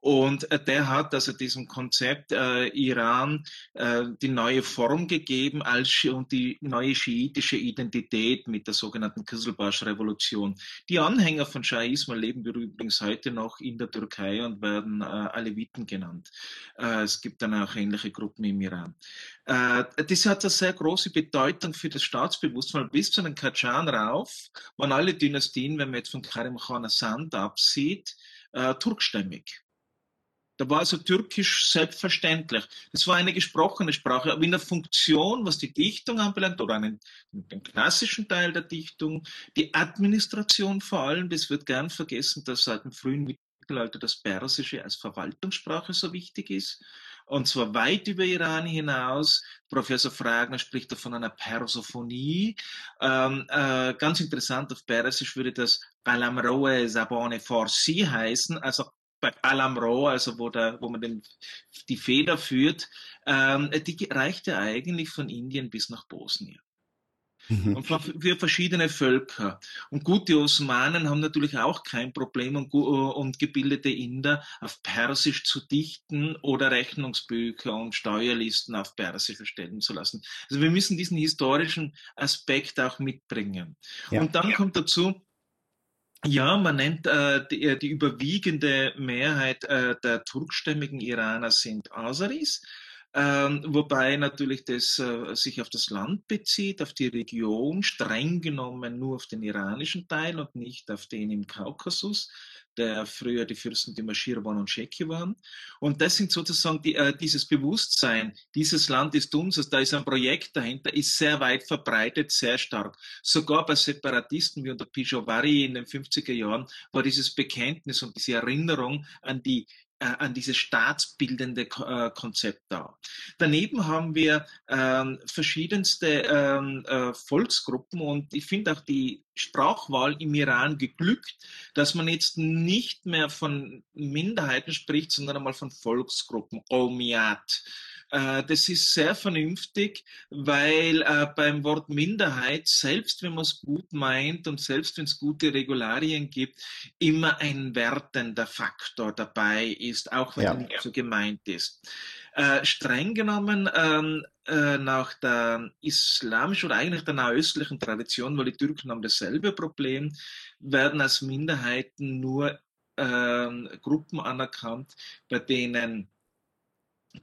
und äh, der hat also diesem Konzept äh, Iran äh, die neue Form gegeben als und die neue schiitische Identität mit der sogenannten Kızılbaş-Revolution. Die Anhänger von Shah Ismail leben übrigens heute noch in der Türkei und werden äh, Aleviten genannt. Äh, es gibt dann auch ähnliche Gruppen im Iran. Äh, das hat eine sehr große Bedeutung für das Staatsbewusstsein. Bis zu den Kajan rauf waren alle Dynastien, wenn man jetzt von Karim Khan Sand absieht, äh, turkstämmig. Da war also Türkisch selbstverständlich. Das war eine gesprochene Sprache, aber in der Funktion, was die Dichtung anbelangt, oder einen, den klassischen Teil der Dichtung, die Administration vor allem, das wird gern vergessen, dass seit dem frühen Mittelalter das Persische als Verwaltungssprache so wichtig ist. Und zwar weit über Iran hinaus. Professor Fragner spricht da von einer Persophonie. Ähm, äh, ganz interessant, auf Persisch würde das Qalamroe Sabone Farsi heißen, also bei Alamro, also wo, der, wo man den, die Feder führt, ähm, die reicht ja eigentlich von Indien bis nach Bosnien. Mhm. Und für verschiedene Völker. Und gute Osmanen haben natürlich auch kein Problem und, und gebildete Inder auf Persisch zu dichten oder Rechnungsbücher und Steuerlisten auf Persisch erstellen zu lassen. Also wir müssen diesen historischen Aspekt auch mitbringen. Ja. Und dann ja. kommt dazu, ja, man nennt äh, die, äh, die, überwiegende Mehrheit äh, der turkstämmigen Iraner sind Aseris, ähm, wobei natürlich das äh, sich auf das Land bezieht, auf die Region, streng genommen nur auf den iranischen Teil und nicht auf den im Kaukasus der früher die Fürsten die Maschirwan und Scheki waren. Und das sind sozusagen die, äh, dieses Bewusstsein, dieses Land ist unseres, da ist ein Projekt dahinter, ist sehr weit verbreitet, sehr stark. Sogar bei Separatisten wie unter Pijovari in den 50er Jahren war dieses Bekenntnis und diese Erinnerung an die an dieses staatsbildende äh, Konzept da. Daneben haben wir ähm, verschiedenste ähm, äh, Volksgruppen und ich finde auch die Sprachwahl im Iran geglückt, dass man jetzt nicht mehr von Minderheiten spricht, sondern einmal von Volksgruppen, Qawmiyat. Äh, das ist sehr vernünftig, weil äh, beim Wort Minderheit, selbst wenn man es gut meint und selbst wenn es gute Regularien gibt, immer ein wertender Faktor dabei ist, auch wenn ja. er nicht so gemeint ist. Äh, streng genommen ähm, äh, nach der islamischen oder eigentlich der nahöstlichen Tradition, weil die Türken haben dasselbe Problem, werden als Minderheiten nur äh, Gruppen anerkannt, bei denen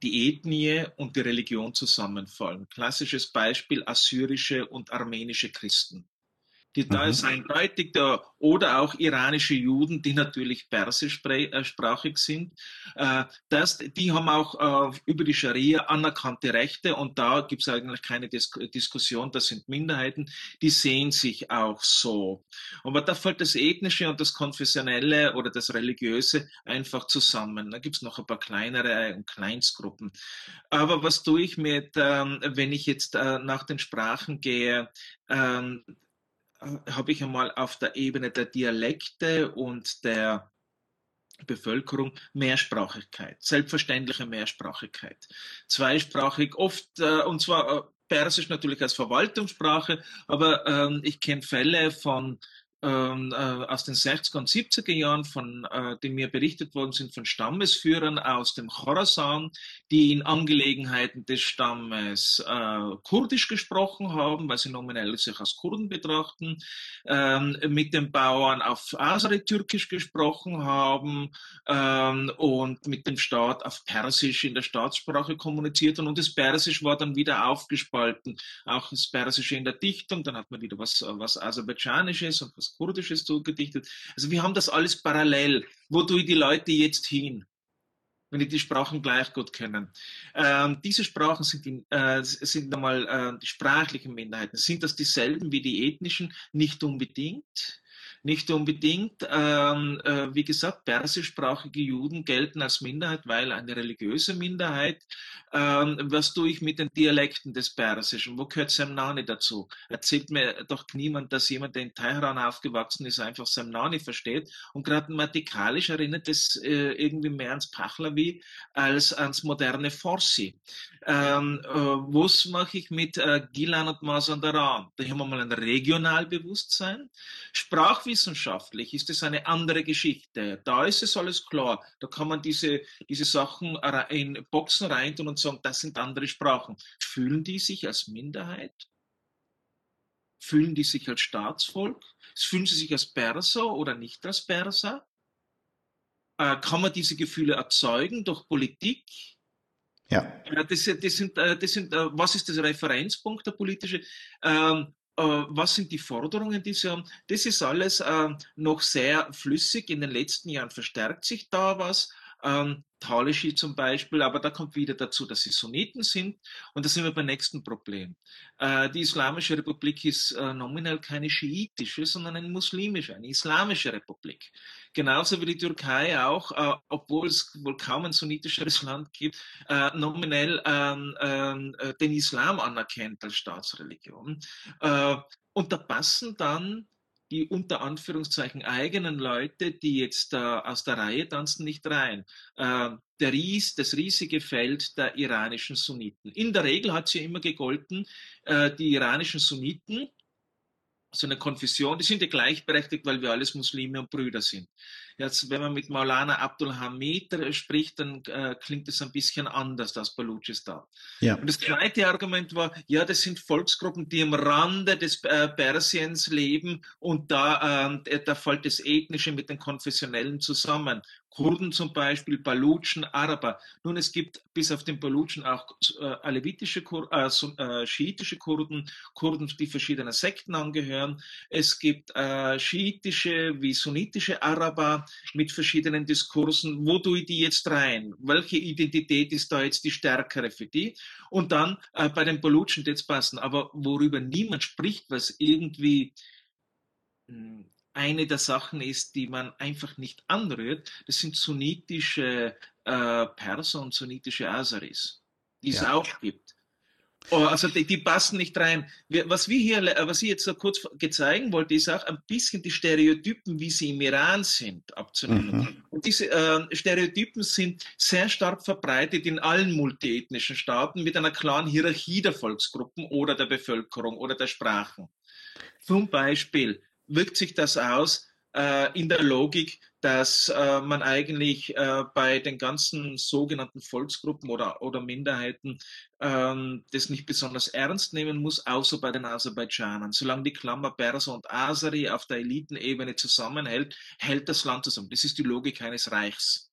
die Ethnie und die Religion zusammenfallen. Klassisches Beispiel assyrische und armenische Christen. Die, da mhm. ist eindeutig der, oder auch iranische Juden, die natürlich persischsprachig sind. Äh, das, die haben auch äh, über die Scharia anerkannte Rechte und da gibt es eigentlich keine Dis Diskussion, das sind Minderheiten, die sehen sich auch so. Aber da fällt das Ethnische und das Konfessionelle oder das Religiöse einfach zusammen. Da gibt es noch ein paar kleinere und Kleinstgruppen. Aber was tue ich mit, ähm, wenn ich jetzt äh, nach den Sprachen gehe, ähm, habe ich einmal auf der Ebene der Dialekte und der Bevölkerung Mehrsprachigkeit, selbstverständliche Mehrsprachigkeit. Zweisprachig oft, äh, und zwar Persisch natürlich als Verwaltungssprache, aber ähm, ich kenne Fälle von ähm, äh, aus den 60er und 70er Jahren, von, äh, die mir berichtet worden sind von Stammesführern aus dem Khorasan, die in Angelegenheiten des Stammes äh, Kurdisch gesprochen haben, weil sie nominell sich als Kurden betrachten, ähm, mit den Bauern auf Asari-Türkisch gesprochen haben ähm, und mit dem Staat auf Persisch in der Staatssprache kommuniziert haben. Und das Persisch war dann wieder aufgespalten, auch das Persische in der Dichtung, dann hat man wieder was, was Aserbaidschanisches und was was Kurdisches zugedichtet. Also wir haben das alles parallel. Wo tue ich die Leute jetzt hin? wenn die die Sprachen gleich gut kennen. Ähm, diese Sprachen sind, in, äh, sind einmal äh, die sprachlichen Minderheiten. Sind das dieselben wie die ethnischen? Nicht unbedingt. Nicht unbedingt. Ähm, äh, wie gesagt, persischsprachige Juden gelten als Minderheit, weil eine religiöse Minderheit. Ähm, was tue ich mit den Dialekten des Persischen? Wo gehört Semnani dazu? Erzählt mir doch niemand, dass jemand, der in Teheran aufgewachsen ist, einfach Semnani versteht. Und grammatikalisch erinnert es äh, irgendwie mehr ans Pahlavi als ans moderne Forsi. Ähm, äh, was mache ich mit äh, Gilan und Mazandaran? Da haben wir mal ein Regionalbewusstsein. Sprachwissenschaftlich ist es eine andere Geschichte. Da ist es alles klar. Da kann man diese, diese Sachen in Boxen reintun und sagen, das sind andere Sprachen. Fühlen die sich als Minderheit? Fühlen die sich als Staatsvolk? Fühlen sie sich als Perser oder nicht als Perser? Äh, kann man diese Gefühle erzeugen durch Politik? Ja. Das, das sind, äh, das sind, äh, was ist das Referenzpunkt der politische? Äh, was sind die Forderungen, die sie haben? Das ist alles noch sehr flüssig. In den letzten Jahren verstärkt sich da was ähm, Talischi zum Beispiel, aber da kommt wieder dazu, dass sie Sunniten sind und da sind wir beim nächsten Problem. Äh, die Islamische Republik ist äh, nominell keine schiitische, sondern eine muslimische, eine islamische Republik. Genauso wie die Türkei auch, äh, obwohl es wohl kaum ein sunnitischeres Land gibt, äh, nominell ähm, ähm, äh, den Islam anerkennt als Staatsreligion. Äh, und da passen dann die unter Anführungszeichen eigenen Leute, die jetzt äh, aus der Reihe tanzen, nicht rein. Äh, der Ries, das riesige Feld der iranischen Sunniten. In der Regel hat sie immer gegolten, äh, die iranischen Sunniten, so eine Konfession, die sind ja gleichberechtigt, weil wir alles Muslime und Brüder sind. Jetzt, wenn man mit Maulana Abdul Hamid spricht, dann äh, klingt es ein bisschen anders als Baluchistan. Ja. Und das zweite Argument war, ja, das sind Volksgruppen, die am Rande des äh, Persiens leben und da, äh, da fällt das Ethnische mit den Konfessionellen zusammen. Kurden zum Beispiel, Balutschen, Araber. Nun, es gibt bis auf den Balutschen auch äh, alevitische, Kur äh, äh, schiitische Kurden, Kurden, die verschiedenen Sekten angehören. Es gibt äh, schiitische wie sunnitische Araber mit verschiedenen Diskursen. Wo tue ich die jetzt rein? Welche Identität ist da jetzt die stärkere für die? Und dann äh, bei den Balutschen, die jetzt passen. Aber worüber niemand spricht, was irgendwie mh, hm, eine der Sachen ist, die man einfach nicht anrührt, das sind sunnitische äh, Perser und sunnitische Asaris, die es ja. auch gibt. Oh, also die, die, passen nicht rein. Was wir hier, was ich jetzt so kurz zeigen wollte, ist auch ein bisschen die Stereotypen, wie sie im Iran sind, abzunehmen. Mhm. Und diese äh, Stereotypen sind sehr stark verbreitet in allen multiethnischen Staaten mit einer klaren Hierarchie der Volksgruppen oder der Bevölkerung oder der Sprachen. Zum Beispiel wirkt sich das aus äh, in der Logik, dass äh, man eigentlich äh, bei den ganzen sogenannten Volksgruppen oder, oder Minderheiten ähm, das nicht besonders ernst nehmen muss, außer bei den Aserbaidschanern. Solange die Klammer Perser und Aseri auf der Elitenebene zusammenhält, hält das Land zusammen. Das ist die Logik eines Reichs.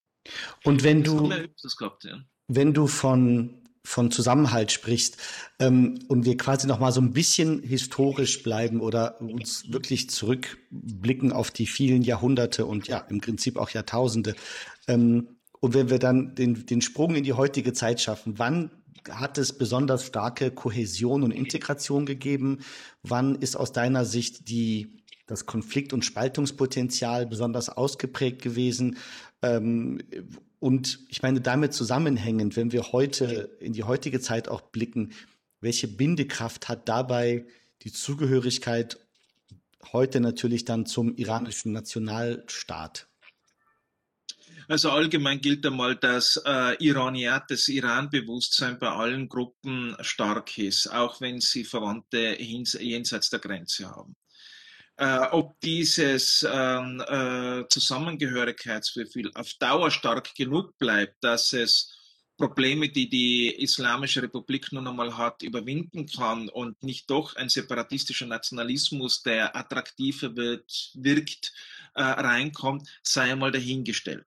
Und wenn du, gehabt, ja. wenn du von von Zusammenhalt sprichst ähm, und wir quasi noch mal so ein bisschen historisch bleiben oder uns wirklich zurückblicken auf die vielen Jahrhunderte und ja im Prinzip auch Jahrtausende ähm, und wenn wir dann den, den Sprung in die heutige Zeit schaffen, wann hat es besonders starke Kohäsion und Integration gegeben? Wann ist aus deiner Sicht die das Konflikt- und Spaltungspotenzial besonders ausgeprägt gewesen? Ähm, und ich meine, damit zusammenhängend, wenn wir heute in die heutige Zeit auch blicken, welche Bindekraft hat dabei die Zugehörigkeit heute natürlich dann zum iranischen Nationalstaat? Also allgemein gilt einmal, dass äh, Iraniat, das Iran-Bewusstsein bei allen Gruppen stark ist, auch wenn sie Verwandte jenseits der Grenze haben. Äh, ob dieses ähm, äh, Zusammengehörigkeitsgefühl auf Dauer stark genug bleibt, dass es Probleme, die die Islamische Republik nun einmal hat, überwinden kann und nicht doch ein separatistischer Nationalismus, der attraktiver wird, wirkt, äh, reinkommt, sei einmal dahingestellt.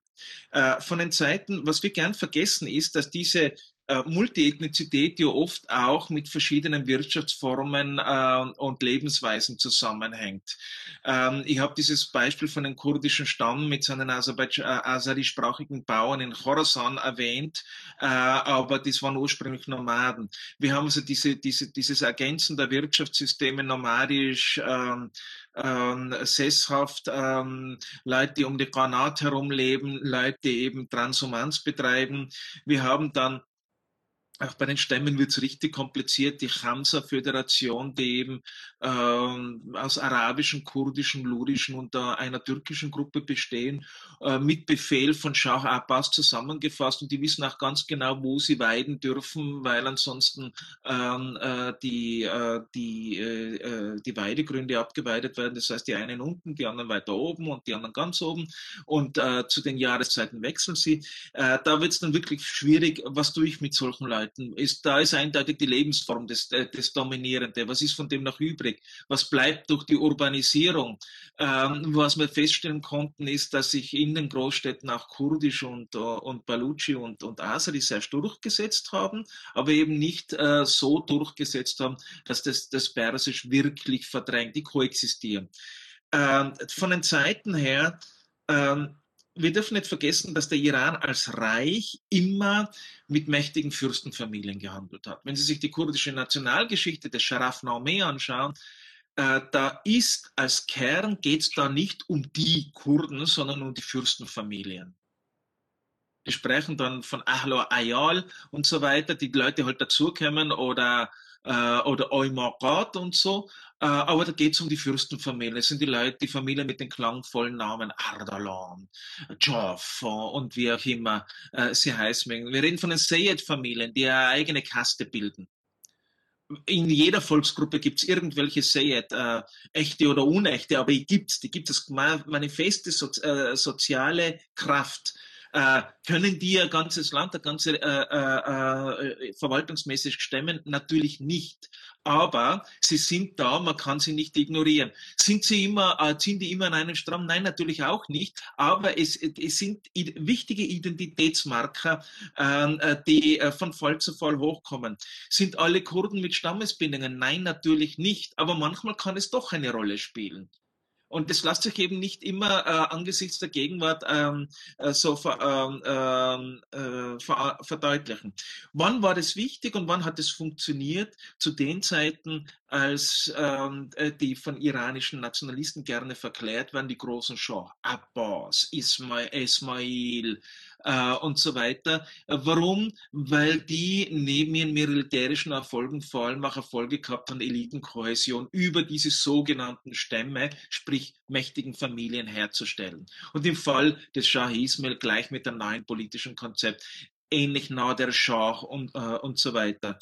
Äh, von den Zeiten, was wir gern vergessen ist, dass diese äh, Multiethnizität ja oft auch mit verschiedenen Wirtschaftsformen äh, und Lebensweisen zusammenhängt. Ähm, ich habe dieses Beispiel von einem kurdischen Stamm mit seinen äh, asari-sprachigen Bauern in Khorasan erwähnt, äh, aber das waren ursprünglich Nomaden. Wir haben also diese, diese, dieses Ergänzen der Wirtschaftssysteme nomadisch, ähm, ähm, sesshaft, ähm, Leute, die um die Granat herumleben, Leute, die eben Transhumanz betreiben. Wir haben dann auch bei den Stämmen wird es richtig kompliziert. Die Hamza-Föderation, die eben ähm, aus arabischen, kurdischen, lurischen und äh, einer türkischen Gruppe bestehen, äh, mit Befehl von Schah Abbas zusammengefasst und die wissen auch ganz genau, wo sie weiden dürfen, weil ansonsten ähm, äh, die, äh, die, äh, äh, die Weidegründe abgeweidet werden. Das heißt, die einen unten, die anderen weiter oben und die anderen ganz oben und zu den Jahreszeiten wechseln sie. da wird es dann wirklich schwierig, was tue ich mit solchen Leuten? Ist, da ist eindeutig die Lebensform das, das Dominierende. Was ist von dem noch übrig? Was bleibt durch die Urbanisierung? Ähm, was wir feststellen konnten, ist, dass sich in den Großstädten auch Kurdisch und, uh, und Baluchi und, und Asari sehr durchgesetzt haben, aber eben nicht äh, so durchgesetzt haben, dass das, das Persisch wirklich verdrängt. Die koexistieren. Ähm, von den Zeiten her, ähm, wir dürfen nicht vergessen, dass der Iran als Reich immer mit mächtigen Fürstenfamilien gehandelt hat. Wenn Sie sich die kurdische Nationalgeschichte des Sharaf Naumeh anschauen, äh, da ist als Kern geht es da nicht um die Kurden, sondern um die Fürstenfamilien. Die sprechen dann von Ahlo Ayal und so weiter, die Leute halt dazukommen oder äh, oder Oymagat und so. Äh, aber da geht es um die Fürstenfamilie. Es sind die Leute, die Familie mit den klangvollen Namen Ardalan, Jaffa und wie auch immer äh, sie heißen. Wir reden von den Seyed-Familien, die eine eigene Kaste bilden in jeder Volksgruppe gibt es irgendwelche Seyed, äh, echte oder unechte, aber die gibt es. Die gibt es manifeste so, äh, soziale Kraft äh, können die ein ganzes Land, ein ganzes äh, äh, äh, verwaltungsmäßig stemmen? Natürlich nicht. Aber sie sind da, man kann sie nicht ignorieren. Sind sie immer, äh, ziehen die immer an einen Stramm? Nein, natürlich auch nicht. Aber es, es sind wichtige Identitätsmarker, ähm, äh, die äh, von Fall zu Fall hochkommen. Sind alle Kurden mit Stammesbindungen? Nein, natürlich nicht. Aber manchmal kann es doch eine Rolle spielen. Und das lässt sich eben nicht immer äh, angesichts der Gegenwart ähm, äh, so ver, ähm, ähm, äh, ver, verdeutlichen. Wann war das wichtig und wann hat es funktioniert? Zu den Zeiten, als ähm, äh, die von iranischen Nationalisten gerne verklärt werden, die großen Schah, Abbas, Ismail, Ismail äh, und so weiter. Warum? Weil die neben ihren militärischen Erfolgen vor allem auch Erfolge gehabt haben, Elitenkohäsion über diese sogenannten Stämme, sprich mächtigen Familien herzustellen. Und im Fall des Shah Ismail gleich mit einem neuen politischen Konzept, ähnlich nah der Schah und, äh, und so weiter.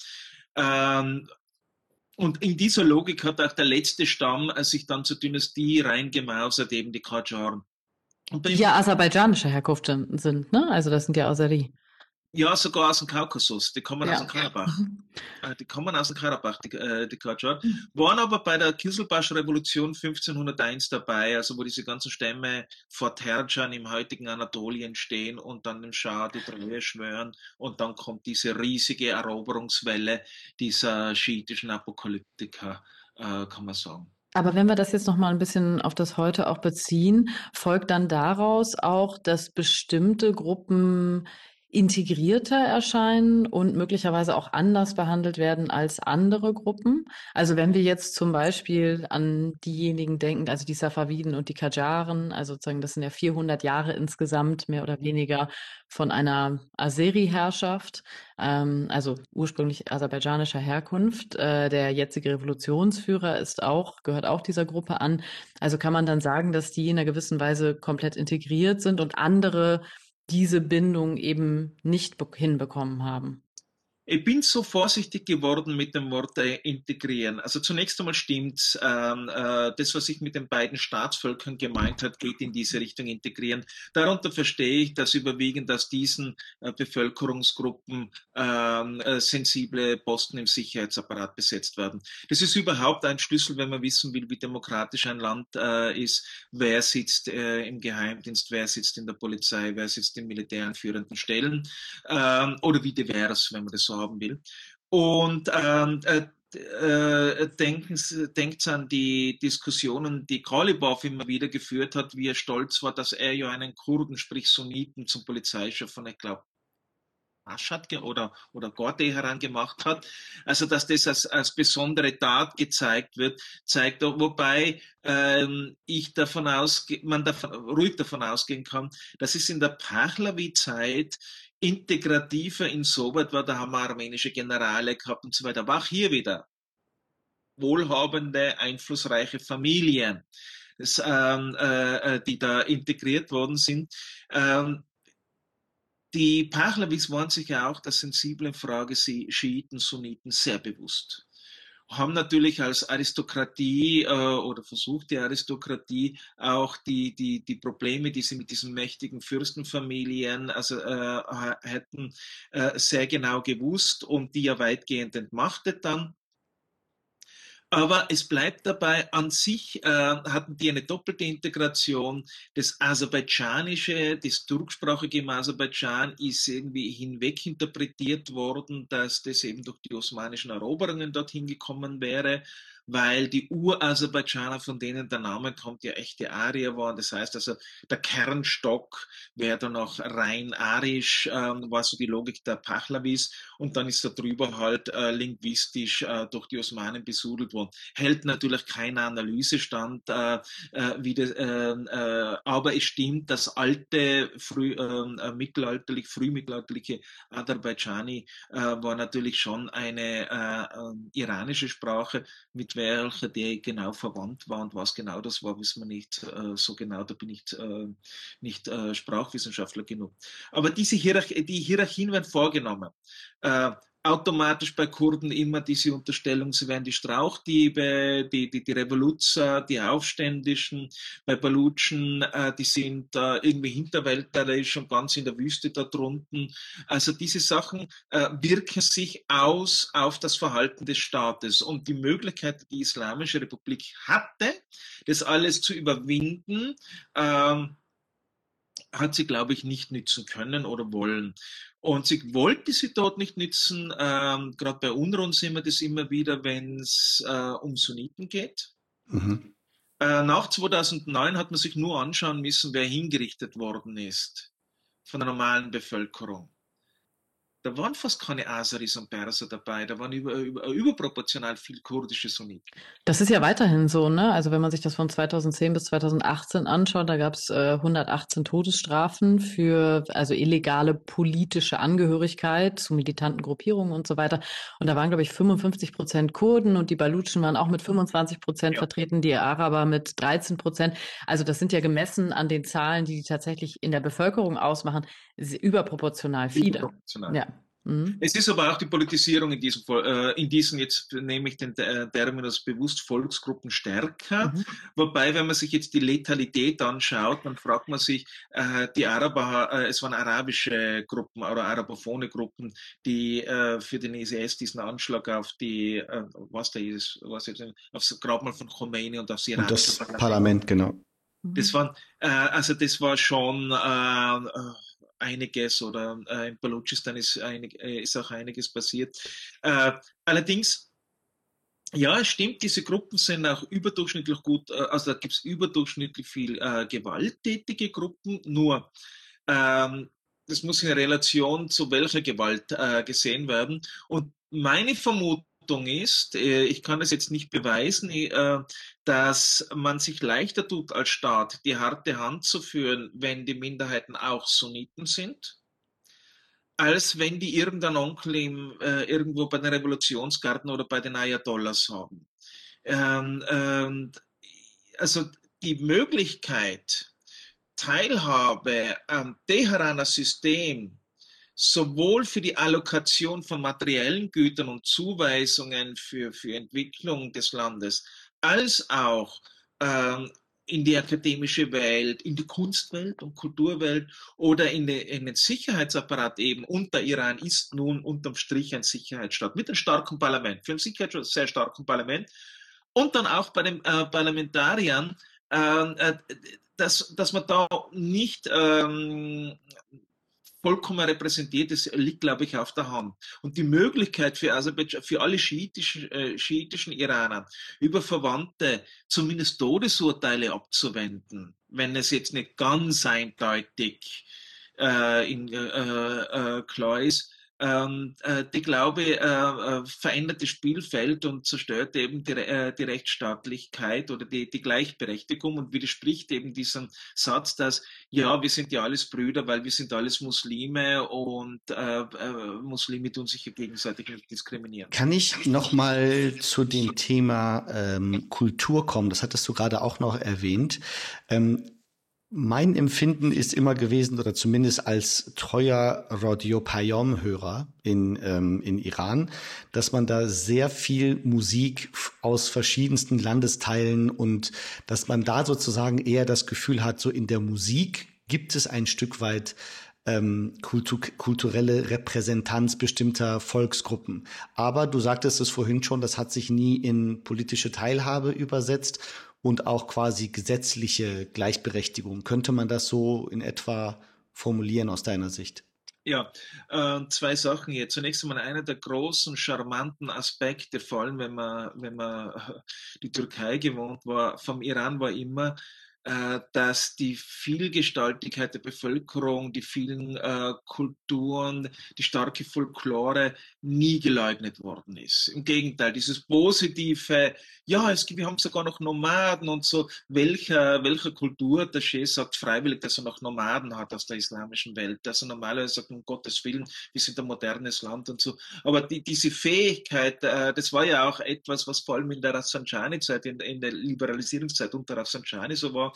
Ähm, und in dieser Logik hat auch der letzte Stamm äh, sich dann zur Dynastie reingemausert, eben die Qajaren. Die ja aserbaidschanischer Herkunft sind, ne? Also das sind ja Aseri. Ja, sogar aus dem Kaukasus. Die kommen ja. aus dem Karabach. Mhm. Äh, die kommen aus dem Karabach, die, äh, die. Mhm. Waren aber bei der Kiselbasch-Revolution 1501 dabei, also wo diese ganzen Stämme vor Terjan im heutigen Anatolien stehen und dann dem Schah die Treue schwören. Und dann kommt diese riesige Eroberungswelle dieser schiitischen Apokalyptiker, äh, kann man sagen. Aber wenn wir das jetzt noch mal ein bisschen auf das heute auch beziehen, folgt dann daraus auch, dass bestimmte Gruppen integrierter erscheinen und möglicherweise auch anders behandelt werden als andere Gruppen. Also wenn wir jetzt zum Beispiel an diejenigen denken, also die Safaviden und die Kajaren, also sozusagen das sind ja 400 Jahre insgesamt mehr oder weniger von einer Azeri-Herrschaft, ähm, also ursprünglich aserbaidschanischer Herkunft. Äh, der jetzige Revolutionsführer ist auch, gehört auch dieser Gruppe an. Also kann man dann sagen, dass die in einer gewissen Weise komplett integriert sind und andere diese Bindung eben nicht hinbekommen haben? Ich bin so vorsichtig geworden mit dem Wort äh, integrieren. Also zunächst einmal stimmt, ähm, äh, das, was ich mit den beiden Staatsvölkern gemeint hat, geht in diese Richtung integrieren. Darunter verstehe ich, dass überwiegend aus diesen äh, Bevölkerungsgruppen ähm, äh, sensible Posten im Sicherheitsapparat besetzt werden. Das ist überhaupt ein Schlüssel, wenn man wissen will, wie demokratisch ein Land äh, ist, wer sitzt äh, im Geheimdienst, wer sitzt in der Polizei, wer sitzt in Militär führenden Stellen ähm, oder wie divers, wenn man das so haben will. Und ähm, äh, äh, denken, denkt an die Diskussionen, die Kralibov immer wieder geführt hat, wie er stolz war, dass er ja einen Kurden, sprich Sunniten, zum Polizeichef von, ich glaube, Aschat oder, oder Gorte herangemacht hat. Also, dass das als, als besondere Tat gezeigt wird, zeigt, wobei ähm, ich davon ausgehe, man davon, ruhig davon ausgehen kann, dass es in der Pahlavi-Zeit integrativer insoweit war, da haben wir armenische Generale gehabt und so weiter. Aber auch hier wieder wohlhabende, einflussreiche Familien, das, ähm, äh, äh, die da integriert worden sind. Ähm, die Pahlavis waren sich ja auch der sensiblen Frage Schiiten, Sunniten sehr bewusst haben natürlich als Aristokratie äh, oder versucht die Aristokratie auch die, die, die Probleme, die sie mit diesen mächtigen Fürstenfamilien also, äh, hätten, äh, sehr genau gewusst und die ja weitgehend entmachtet dann. Aber es bleibt dabei, an sich äh, hatten die eine doppelte Integration. Das Aserbaidschanische, das turksprachige im Aserbaidschan ist irgendwie hinweg interpretiert worden, dass das eben durch die osmanischen Eroberungen dorthin gekommen wäre weil die Uraserbaidschaner, von denen der Name kommt, ja echte Arier waren. Das heißt also, der Kernstock wäre dann auch rein arisch, ähm, war so die Logik der Pahlavis und dann ist da drüber halt äh, linguistisch äh, durch die Osmanen besudelt worden. Hält natürlich keine Analyse stand, äh, äh, wie das, äh, äh, aber es stimmt, dass alte, früh, ähm, äh, mittelalterlich, frühmittelalterliche Aserbaidschani äh, war natürlich schon eine äh, äh, iranische Sprache mit welcher die genau verwandt war und was genau das war, wissen wir nicht äh, so genau, da bin ich äh, nicht äh, Sprachwissenschaftler genug. Aber diese Hierarch die Hierarchien werden vorgenommen. Äh, automatisch bei Kurden immer diese Unterstellung, sie wären die Strauchdiebe, die, die, die Revoluzer, die Aufständischen. Bei Balutschen, äh, die sind äh, irgendwie hinterwäldlerisch und ganz in der Wüste da drunten. Also diese Sachen äh, wirken sich aus auf das Verhalten des Staates. Und die Möglichkeit, die Islamische Republik hatte, das alles zu überwinden, ähm, hat sie, glaube ich, nicht nützen können oder wollen. Und sie wollte sie dort nicht nützen. Ähm, Gerade bei Unruhen sehen wir das immer wieder, wenn es äh, um Sunniten geht. Mhm. Äh, nach 2009 hat man sich nur anschauen müssen, wer hingerichtet worden ist von der normalen Bevölkerung da waren fast keine Aseris und Perser dabei, da waren über, über, überproportional viel kurdische Sunniten. Das ist ja weiterhin so, ne? Also wenn man sich das von 2010 bis 2018 anschaut, da gab es äh, 118 Todesstrafen für also illegale politische Angehörigkeit zu militanten Gruppierungen und so weiter. Und da waren, glaube ich, 55 Prozent Kurden und die Balutschen waren auch mit 25 Prozent ja. vertreten, die Araber mit 13 Prozent. Also das sind ja gemessen an den Zahlen, die die tatsächlich in der Bevölkerung ausmachen, überproportional viele. Überproportional. Ja. Mhm. Es ist aber auch die Politisierung in diesem, äh, in diesen jetzt nehme ich den äh, Terminus bewusst Volksgruppen stärker. Mhm. Wobei, wenn man sich jetzt die Letalität anschaut, dann fragt man sich, äh, die Araber, äh, es waren arabische Gruppen oder arabophone Gruppen, die äh, für den ISIS diesen Anschlag auf die, äh, was da ist, was jetzt, aufs Grabmal von Khomeini und aufs iranische das Parlament, Parlament genau. Das waren, also das war schon einiges oder äh, in Balochistan ist, einig, äh, ist auch einiges passiert. Äh, allerdings, ja, es stimmt, diese Gruppen sind auch überdurchschnittlich gut, äh, also da gibt es überdurchschnittlich viel äh, gewalttätige Gruppen, nur ähm, das muss in Relation zu welcher Gewalt gesehen werden. Und meine Vermutung ist, äh, ich kann es jetzt nicht beweisen, äh, dass man sich leichter tut als Staat, die harte Hand zu führen, wenn die Minderheiten auch Sunniten sind, als wenn die irgendeinen Onkel im, äh, irgendwo bei den Revolutionsgarten oder bei den Ayatollahs haben. Ähm, ähm, also die Möglichkeit, Teilhabe am Teheraner System sowohl für die Allokation von materiellen Gütern und Zuweisungen für, für Entwicklung des Landes, als auch ähm, in die akademische Welt, in die Kunstwelt und Kulturwelt oder in, die, in den Sicherheitsapparat eben. Und der Iran ist nun unterm Strich ein Sicherheitsstaat mit einem starken Parlament, für ein Sicherheitsstaat sehr starken Parlament. Und dann auch bei den äh, Parlamentariern, ähm, äh, dass, dass man da nicht ähm, vollkommen repräsentiert ist, liegt, glaube ich, auf der Hand. Und die Möglichkeit für Aserbaidschan, für alle schiitischen, äh, schiitischen Iraner, über Verwandte zumindest Todesurteile abzuwenden, wenn es jetzt nicht ganz eindeutig äh, in, äh, äh, klar ist, ähm, äh, die Glaube äh, äh, verändert das Spielfeld und zerstört eben die, äh, die Rechtsstaatlichkeit oder die, die, Gleichberechtigung und widerspricht eben diesem Satz, dass ja, wir sind ja alles Brüder, weil wir sind alles Muslime und äh, äh, Muslime tun sich ja gegenseitig diskriminieren. Kann ich nochmal zu dem Thema ähm, Kultur kommen? Das hattest du gerade auch noch erwähnt. Ähm, mein Empfinden ist immer gewesen, oder zumindest als treuer Radio Payom-Hörer in, ähm, in Iran, dass man da sehr viel Musik aus verschiedensten Landesteilen und dass man da sozusagen eher das Gefühl hat, so in der Musik gibt es ein Stück weit ähm, kultu kulturelle Repräsentanz bestimmter Volksgruppen. Aber du sagtest es vorhin schon, das hat sich nie in politische Teilhabe übersetzt und auch quasi gesetzliche Gleichberechtigung. Könnte man das so in etwa formulieren aus deiner Sicht? Ja, äh, zwei Sachen hier. Zunächst einmal einer der großen, charmanten Aspekte, vor allem wenn man, wenn man die Türkei gewohnt war, vom Iran war immer, dass die Vielgestaltigkeit der Bevölkerung, die vielen äh, Kulturen, die starke Folklore nie geleugnet worden ist. Im Gegenteil, dieses positive, ja, es gibt, wir haben sogar noch Nomaden und so, welcher, welcher Kultur der Sheh sagt freiwillig, dass er noch Nomaden hat aus der islamischen Welt, dass er normalerweise sagt, um Gottes Willen, wir sind ein modernes Land und so. Aber die, diese Fähigkeit, äh, das war ja auch etwas, was vor allem in der Rafsanjani-Zeit, in, in der Liberalisierungszeit unter Rafsanjani so war,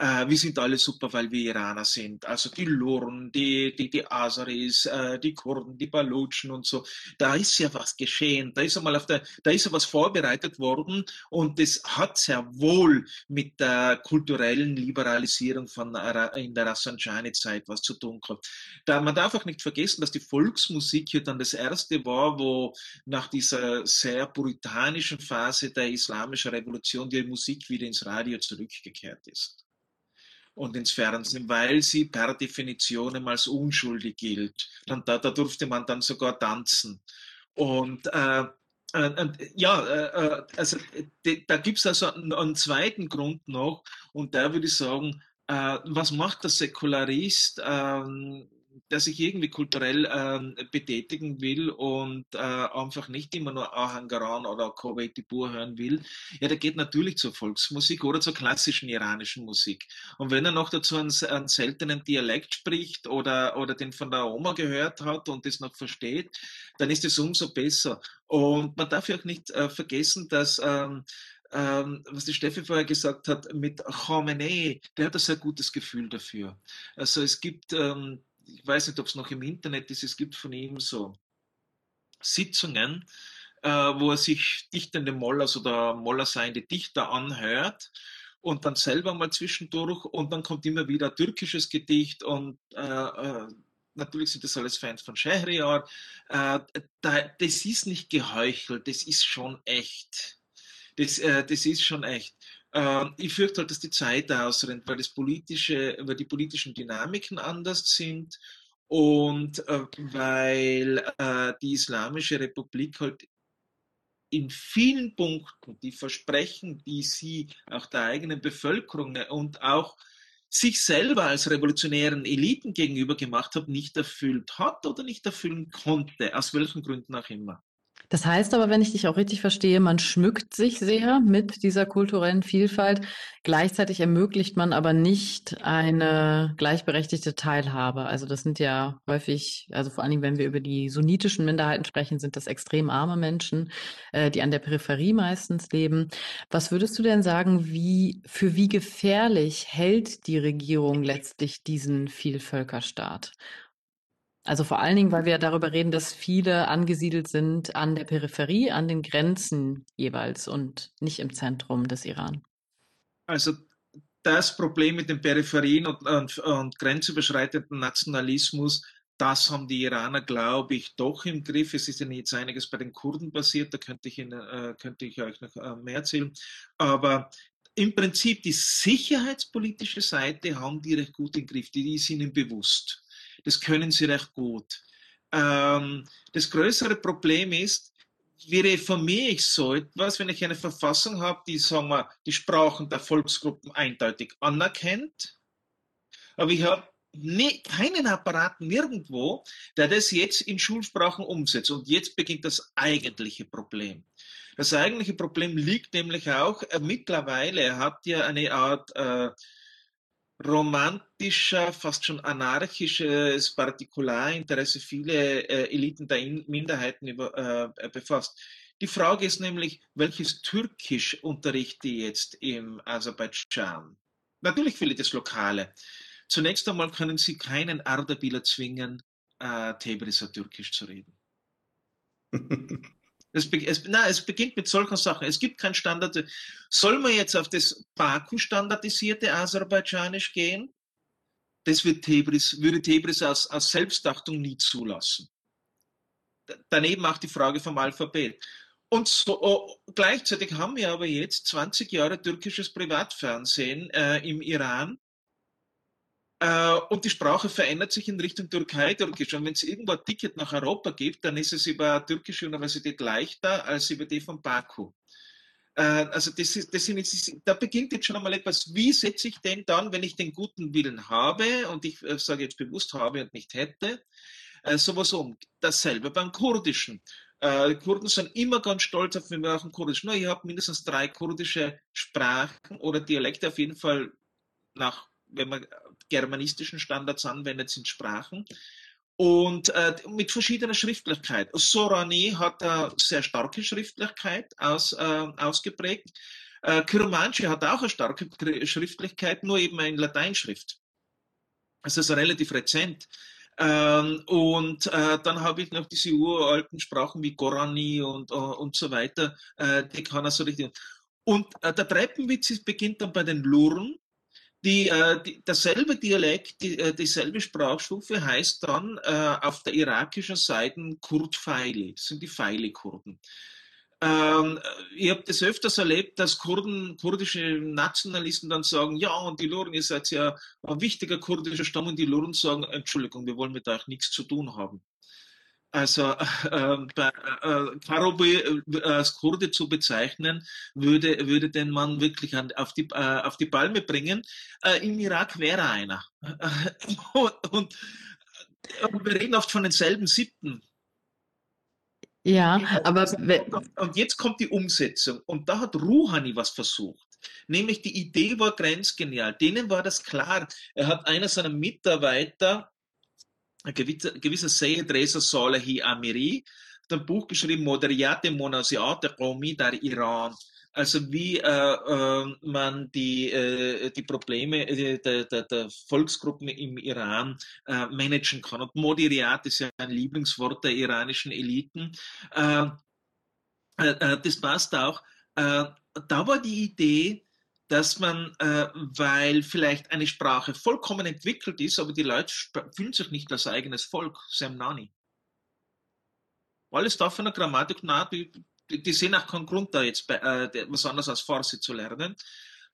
äh, wir sind alle super, weil wir Iraner sind. Also die Luren, die, die, die Azaris, äh, die Kurden, die Balutschen und so. Da ist ja was geschehen. Da ist einmal auf der, da ist ja was vorbereitet worden und das hat sehr wohl mit der kulturellen Liberalisierung von in der Rafsanjani-Zeit was zu tun gehabt. Da, man darf auch nicht vergessen, dass die Volksmusik hier dann das erste war, wo nach dieser sehr puritanischen Phase der islamischen Revolution die Musik wieder ins Radio zurückgekehrt ist und ins Fernsehen, weil sie per Definition als unschuldig gilt. Und da, da durfte man dann sogar tanzen. Und äh, äh, ja, äh, äh also da gibt es also einen, zweiten Grund noch, und da würde ich sagen, was macht der Säkularist? Der sich irgendwie kulturell äh, betätigen will und äh, einfach nicht immer nur Ahangaran oder Koweitipur hören will, ja, der geht natürlich zur Volksmusik oder zur klassischen iranischen Musik. Und wenn er noch dazu einen, einen seltenen Dialekt spricht oder, oder den von der Oma gehört hat und das noch versteht, dann ist es umso besser. Und man darf ja auch nicht äh, vergessen, dass ähm, ähm, was die Steffi vorher gesagt hat, mit Khamenei, der hat ein sehr gutes Gefühl dafür. Also es gibt ähm, ich weiß nicht, ob es noch im Internet ist, es gibt von ihm so Sitzungen, äh, wo er sich dichtende Mollers oder Moller seiende Dichter anhört und dann selber mal zwischendurch und dann kommt immer wieder türkisches Gedicht und äh, äh, natürlich sind das alles Fans von Schehriar. Äh, da, das ist nicht geheuchelt, das ist schon echt. Das, äh, das ist schon echt. Ähm, ich fürchte halt, dass die Zeit ausrennt, weil, das politische, weil die politischen Dynamiken anders sind und äh, weil äh, die Islamische Republik halt in vielen Punkten die Versprechen, die sie auch der eigenen Bevölkerung und auch sich selber als revolutionären Eliten gegenüber gemacht hat, nicht erfüllt hat oder nicht erfüllen konnte, aus welchen Gründen auch immer. Das heißt aber, wenn ich dich auch richtig verstehe, man schmückt sich sehr mit dieser kulturellen Vielfalt. Gleichzeitig ermöglicht man aber nicht eine gleichberechtigte Teilhabe. Also das sind ja häufig, also vor allen Dingen, wenn wir über die sunnitischen Minderheiten sprechen, sind das extrem arme Menschen, äh, die an der Peripherie meistens leben. Was würdest du denn sagen, wie, für wie gefährlich hält die Regierung letztlich diesen Vielvölkerstaat? Also vor allen Dingen, weil wir darüber reden, dass viele angesiedelt sind an der Peripherie, an den Grenzen jeweils und nicht im Zentrum des Iran. Also das Problem mit den Peripherien und, und, und grenzüberschreitenden Nationalismus, das haben die Iraner, glaube ich, doch im Griff. Es ist ja jetzt einiges bei den Kurden passiert, da könnte ich, Ihnen, äh, könnte ich euch noch äh, mehr erzählen. Aber im Prinzip die sicherheitspolitische Seite haben die recht gut im Griff, die, ist ihnen bewusst. Das können sie recht gut. Ähm, das größere Problem ist, wie reformiere ich so etwas, wenn ich eine Verfassung habe, die, sagen wir, die Sprachen der Volksgruppen eindeutig anerkennt, aber ich habe nie, keinen Apparat nirgendwo, der das jetzt in Schulsprachen umsetzt. Und jetzt beginnt das eigentliche Problem. Das eigentliche Problem liegt nämlich auch äh, mittlerweile, er hat ja eine Art äh, romantischer, fast schon anarchisches Partikularinteresse viele äh, Eliten der In Minderheiten über, äh, befasst. Die Frage ist nämlich, welches Türkisch unterrichte jetzt im Aserbaidschan? Natürlich will ich das Lokale. Zunächst einmal können Sie keinen Ardabiler zwingen, äh, Tebriser Türkisch zu reden. Es, es, na, es beginnt mit solchen Sachen. Es gibt kein Standard. Soll man jetzt auf das Baku-standardisierte Aserbaidschanisch gehen? Das wird Tebris, würde Tebris aus, aus Selbstachtung nie zulassen. Daneben auch die Frage vom Alphabet. Und so, oh, gleichzeitig haben wir aber jetzt 20 Jahre türkisches Privatfernsehen äh, im Iran, und die Sprache verändert sich in Richtung Türkei-Türkisch. Und wenn es irgendwo ein Ticket nach Europa gibt, dann ist es über eine türkische Universität leichter als über die von Baku. Äh, also das ist, das sind, da beginnt jetzt schon einmal etwas, wie setze ich denn dann, wenn ich den guten Willen habe, und ich äh, sage jetzt bewusst habe und nicht hätte, sowas um. Dasselbe beim Kurdischen. Die Kurden sind immer ganz stolz auf, wenn wir auch ein Kurdisch. No, ich habe mindestens drei kurdische Sprachen oder Dialekte auf jeden Fall nach wenn man germanistischen Standards anwendet, sind Sprachen. Und äh, mit verschiedener Schriftlichkeit. Sorani hat eine sehr starke Schriftlichkeit aus, äh, ausgeprägt. Äh, Kurmanji hat auch eine starke Schriftlichkeit, nur eben in Lateinschrift. Das ist relativ rezent. Ähm, und äh, dann habe ich noch diese uralten Sprachen wie Gorani und, uh, und so weiter. Äh, die kann er so richtig. Und äh, der Treppenwitz beginnt dann bei den Luren die, äh, die, dasselbe Dialekt, die, äh, dieselbe Sprachstufe heißt dann äh, auf der irakischen Seite Kurd-Feili, sind die Feili-Kurden. Ähm, ich habe das öfters erlebt, dass Kurden, kurdische Nationalisten dann sagen, ja, und die Luren, ihr seid ja ein wichtiger kurdischer Stamm, und die Luren sagen, Entschuldigung, wir wollen mit euch nichts zu tun haben. Also äh, bei äh, Karobi äh, als Kurde zu bezeichnen, würde, würde den Mann wirklich an, auf, die, äh, auf die Palme bringen. Äh, Im Irak wäre einer. und, und, und wir reden oft von denselben Siebten. Ja, aber und jetzt kommt die Umsetzung und da hat Rouhani was versucht. Nämlich die Idee war grenzgenial. Denen war das klar. Er hat einer seiner Mitarbeiter gewisser, gewisser Seyed Reza Salehi Amiri hat ein Buch geschrieben, Moderiate Monasiate Qawmi der Iran. Also wie äh, äh, man die, äh, die Probleme äh, der, der, der, Volksgruppen im Iran äh, managen kann. Und Moderiat ist ja ein Lieblingswort der iranischen Eliten. Äh, das passt auch. da war die Idee, dass man, äh, weil vielleicht eine Sprache vollkommen entwickelt ist, aber die Leute fühlen sich nicht als eigenes Volk, Sam Nani. Alles da von der Grammatik, na, die, die, sehen auch keinen Grund da jetzt äh, was anderes als Farsi zu lernen.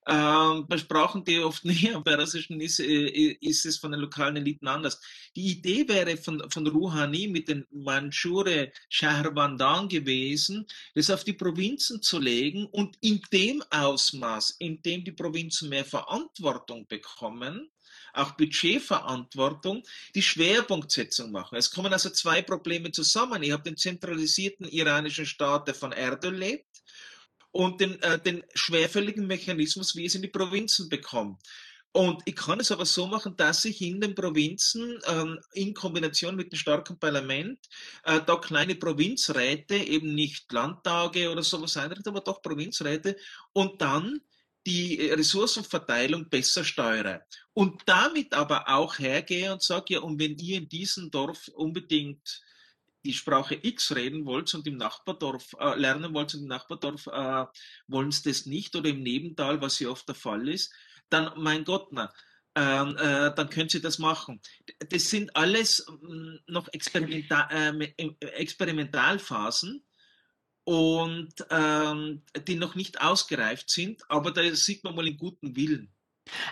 Ähm, bei Sprachen, die oft näher am Persischen ist, äh, ist es von den lokalen Eliten anders. Die Idee wäre von, von Rouhani mit den Manschure Shahrbandan gewesen, das auf die Provinzen zu legen und in dem Ausmaß, in dem die Provinzen mehr Verantwortung bekommen, auch Budgetverantwortung, die Schwerpunktsetzung machen. Es kommen also zwei Probleme zusammen. Ich habe den zentralisierten iranischen Staat, der von Erdöl lebt, und den, äh, den schwerfälligen Mechanismus, wie es in die Provinzen bekommt. Und ich kann es aber so machen, dass ich in den Provinzen ähm, in Kombination mit dem starken Parlament äh, da kleine Provinzräte, eben nicht Landtage oder sowas einrichte, aber doch Provinzräte und dann die Ressourcenverteilung besser steuere. Und damit aber auch hergehe und sage, ja, und wenn ihr in diesem Dorf unbedingt die Sprache X reden wollt und im Nachbardorf äh, lernen wollt und im Nachbardorf äh, wollen sie das nicht oder im Nebental, was ja oft der Fall ist, dann, mein Gott, na, ähm, äh, dann können Sie das machen. Das sind alles mm, noch Experimental, äh, Experimentalphasen und ähm, die noch nicht ausgereift sind, aber da sieht man mal den guten Willen.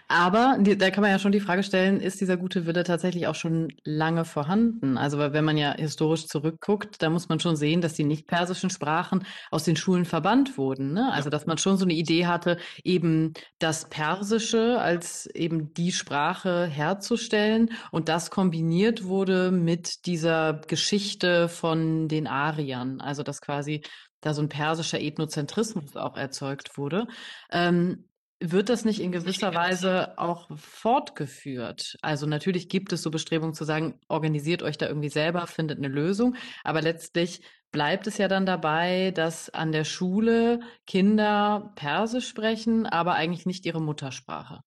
Aber da kann man ja schon die Frage stellen, ist dieser gute Wille tatsächlich auch schon lange vorhanden? Also wenn man ja historisch zurückguckt, da muss man schon sehen, dass die nicht persischen Sprachen aus den Schulen verbannt wurden. Ne? Also dass man schon so eine Idee hatte, eben das Persische als eben die Sprache herzustellen und das kombiniert wurde mit dieser Geschichte von den Ariern. Also dass quasi da so ein persischer Ethnozentrismus auch erzeugt wurde. Ähm, wird das nicht in gewisser Weise auch fortgeführt? Also natürlich gibt es so Bestrebungen zu sagen, organisiert euch da irgendwie selber, findet eine Lösung, aber letztlich bleibt es ja dann dabei, dass an der Schule Kinder Persisch sprechen, aber eigentlich nicht ihre Muttersprache.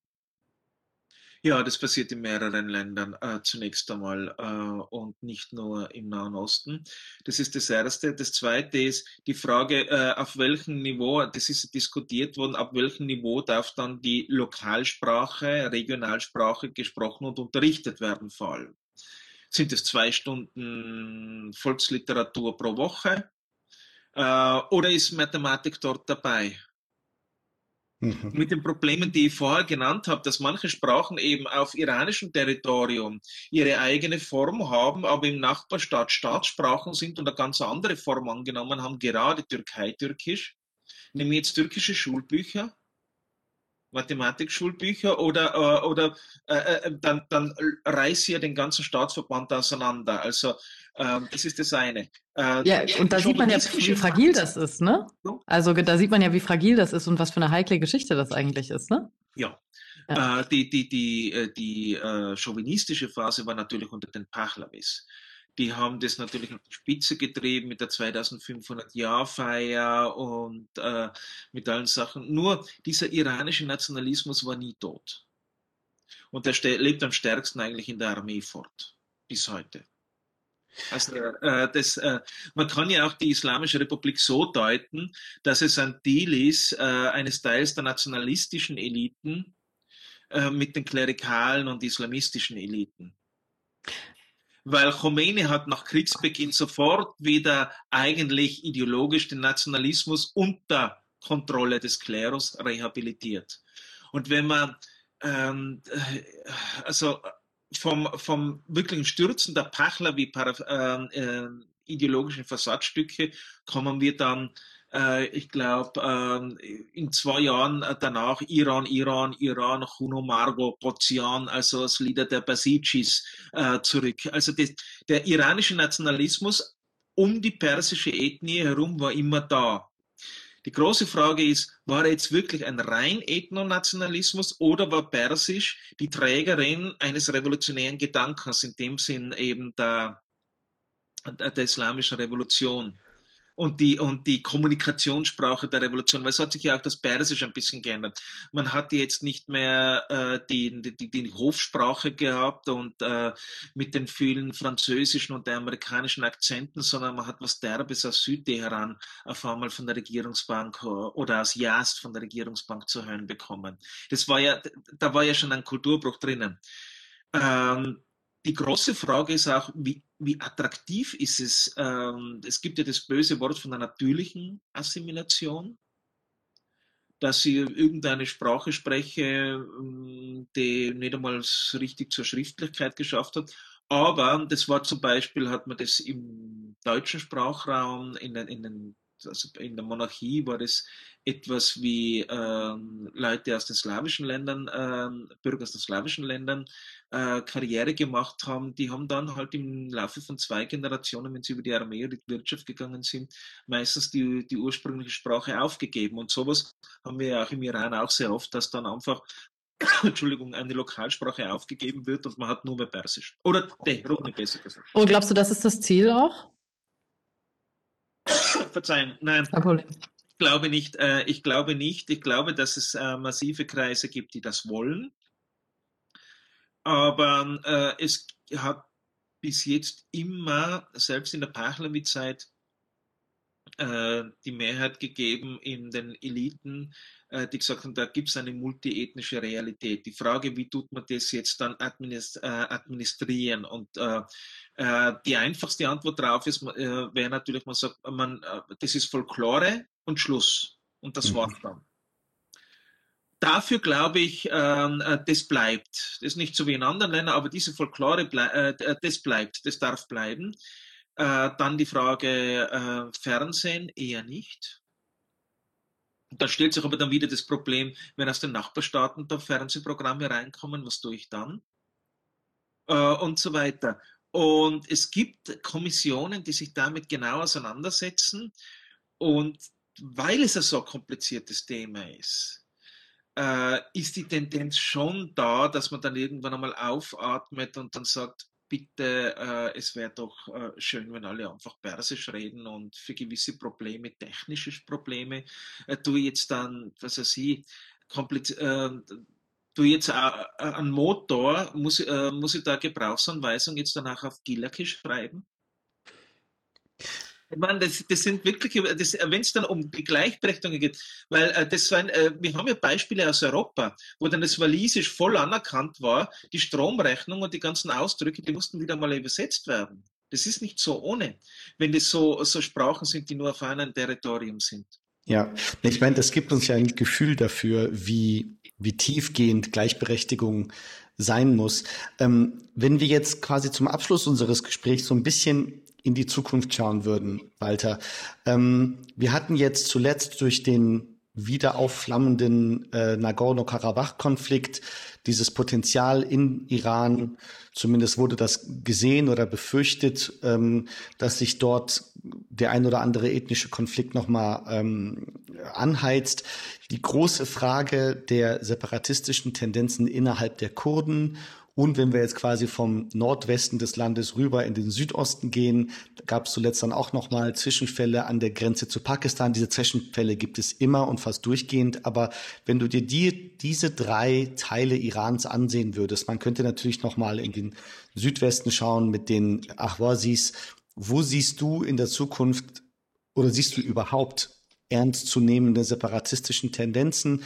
Ja, das passiert in mehreren Ländern äh, zunächst einmal äh, und nicht nur im Nahen Osten. Das ist das Erste. Das Zweite ist die Frage, äh, auf welchem Niveau, das ist diskutiert worden, ab welchem Niveau darf dann die Lokalsprache, Regionalsprache gesprochen und unterrichtet werden vor allem. Sind es zwei Stunden Volksliteratur pro Woche äh, oder ist Mathematik dort dabei? Mhm. Mit den Problemen, die ich vorher genannt habe, dass manche Sprachen eben auf iranischem Territorium ihre eigene Form haben, aber im Nachbarstaat Staatssprachen sind und eine ganz andere Form angenommen haben, gerade Türkei-Türkisch. Nehmen jetzt türkische Schulbücher, Mathematikschulbücher oder, äh, oder äh, äh, dann, dann reißt ihr den ganzen Staatsverband auseinander. Also ähm, das ist das eine. Äh, ja, und da sieht man ja, wie fragil das ist, ne? Also da sieht man ja, wie fragil das ist und was für eine heikle Geschichte das eigentlich ist, ne? Ja. ja. Äh, die die, die, äh, die äh, chauvinistische Phase war natürlich unter den Pahlavis. Die haben das natürlich auf die Spitze getrieben mit der 2500-Jahr-Feier und äh, mit allen Sachen. Nur dieser iranische Nationalismus war nie tot. Und der lebt am stärksten eigentlich in der Armee fort, bis heute. Also äh, das, äh, man kann ja auch die Islamische Republik so deuten, dass es ein Deal ist äh, eines Teils der nationalistischen Eliten äh, mit den klerikalen und islamistischen Eliten. Weil Khomeini hat nach Kriegsbeginn sofort wieder eigentlich ideologisch den Nationalismus unter Kontrolle des Klerus rehabilitiert. Und wenn man ähm, äh, also vom, vom wirklichen Stürzen der Pahlavi äh, äh, ideologischen Versatzstücke kommen wir dann, äh, ich glaube, äh, in zwei Jahren danach Iran, Iran, Iran, Huno Margo, Bozian, also das Lieder der Basijis äh, zurück. Also das, der iranische Nationalismus um die persische Ethnie herum war immer da. Die große Frage ist, war er jetzt wirklich ein rein Ethnonationalismus oder war Persisch die Trägerin eines revolutionären Gedankens, in dem Sinn eben der, der, der islamischen Revolution? Und die, und die Kommunikationssprache der Revolution, weil es hat sich ja auch das Persisch ein bisschen geändert. Man hat jetzt nicht mehr äh, die, die, die Hofsprache gehabt und äh, mit den vielen französischen und amerikanischen Akzenten, sondern man hat was Derbes aus Südteheran auf einmal von der Regierungsbank äh, oder aus Yazd von der Regierungsbank zu hören bekommen. Das war ja, da war ja schon ein Kulturbruch drinnen. Ähm, die große Frage ist auch, wie, wie attraktiv ist es? Ähm, es gibt ja das böse Wort von der natürlichen Assimilation. dass ich irgendeine Sprache spreche, ähm, die nicht einmal richtig zur Schriftlichkeit geschafft hat. Aber das war zum Beispiel, hat man das im deutschen Sprachraum, in in den also in der Monarchie war das etwas wie ähm, Leute aus den slawischen Ländern, ähm, Bürger aus den slawischen Ländern äh, Karriere gemacht haben, die haben dann halt im Laufe von zwei Generationen, wenn sie über die Armee oder die Wirtschaft gegangen sind, meistens die, die ursprüngliche Sprache aufgegeben. Und sowas haben wir ja auch im Iran auch sehr oft, dass dann einfach Entschuldigung, eine Lokalsprache aufgegeben wird und man hat nur mehr Persisch. Oder Tehrani besser gesagt. Und glaubst du, das ist das Ziel auch? Verzeihen, nein. Kein Problem. Ich glaube nicht. Äh, ich glaube nicht. Ich glaube, dass es äh, massive Kreise gibt, die das wollen. Aber äh, es hat bis jetzt immer, selbst in der Pahlavi-Zeit, äh, die Mehrheit gegeben in den Eliten, äh, die gesagt haben, da gibt es eine multiethnische Realität. Die Frage, wie tut man das jetzt dann äh, administrieren? Und die einfachste Antwort darauf ist, wäre natürlich, man sagt, man, das ist Folklore und Schluss. Und das mhm. war's dann. Dafür glaube ich, ähm, das bleibt. Das ist nicht so wie in anderen Ländern, aber diese Folklore, das bleibt, das darf bleiben. dann die Frage Fernsehen eher nicht. Da stellt sich aber dann wieder das Problem, wenn aus den Nachbarstaaten da Fernsehprogramme reinkommen, was tue ich dann? Äh, und so weiter. Und es gibt Kommissionen, die sich damit genau auseinandersetzen. Und weil es ein so kompliziertes Thema ist, äh, ist die Tendenz schon da, dass man dann irgendwann einmal aufatmet und dann sagt, bitte, äh, es wäre doch äh, schön, wenn alle einfach Persisch reden und für gewisse Probleme, technische Probleme, äh, du jetzt dann, was weiß ich, komplett, äh, du jetzt äh, einen Motor, muss, äh, muss ich da Gebrauchsanweisung jetzt danach auf Gilaki schreiben? Ich meine, das, das sind wirklich, wenn es dann um die Gleichberechtigung geht, weil äh, das waren, äh, wir haben ja Beispiele aus Europa, wo dann das Walisisch voll anerkannt war, die Stromrechnung und die ganzen Ausdrücke, die mussten wieder mal übersetzt werden. Das ist nicht so ohne, wenn das so, so Sprachen sind, die nur auf einem Territorium sind. Ja, ich meine, das gibt uns ja ein Gefühl dafür, wie, wie tiefgehend Gleichberechtigung sein muss. Ähm, wenn wir jetzt quasi zum Abschluss unseres Gesprächs so ein bisschen in die Zukunft schauen würden, Walter. Ähm, wir hatten jetzt zuletzt durch den wieder aufflammenden äh, Nagorno-Karabach-Konflikt dieses Potenzial in Iran, zumindest wurde das gesehen oder befürchtet, ähm, dass sich dort der ein oder andere ethnische Konflikt nochmal ähm, anheizt. Die große Frage der separatistischen Tendenzen innerhalb der Kurden und wenn wir jetzt quasi vom Nordwesten des Landes rüber in den Südosten gehen, gab es zuletzt dann auch nochmal Zwischenfälle an der Grenze zu Pakistan. Diese Zwischenfälle gibt es immer und fast durchgehend. Aber wenn du dir die, diese drei Teile Irans ansehen würdest, man könnte natürlich nochmal in den Südwesten schauen mit den Ahwazis. Wo siehst du in der Zukunft oder siehst du überhaupt ernstzunehmende separatistischen Tendenzen?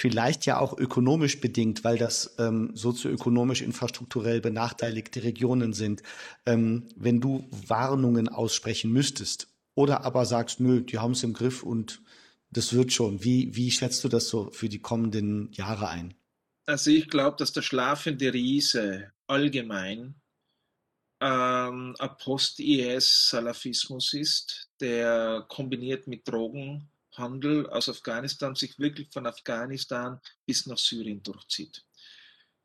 Vielleicht ja auch ökonomisch bedingt, weil das ähm, sozioökonomisch infrastrukturell benachteiligte Regionen sind, ähm, wenn du Warnungen aussprechen müsstest oder aber sagst, nö, die haben es im Griff und das wird schon. Wie, wie schätzt du das so für die kommenden Jahre ein? Also ich glaube, dass der schlafende Riese allgemein ähm, ein Post-IS-Salafismus ist, der kombiniert mit Drogen Handel aus Afghanistan sich wirklich von Afghanistan bis nach Syrien durchzieht.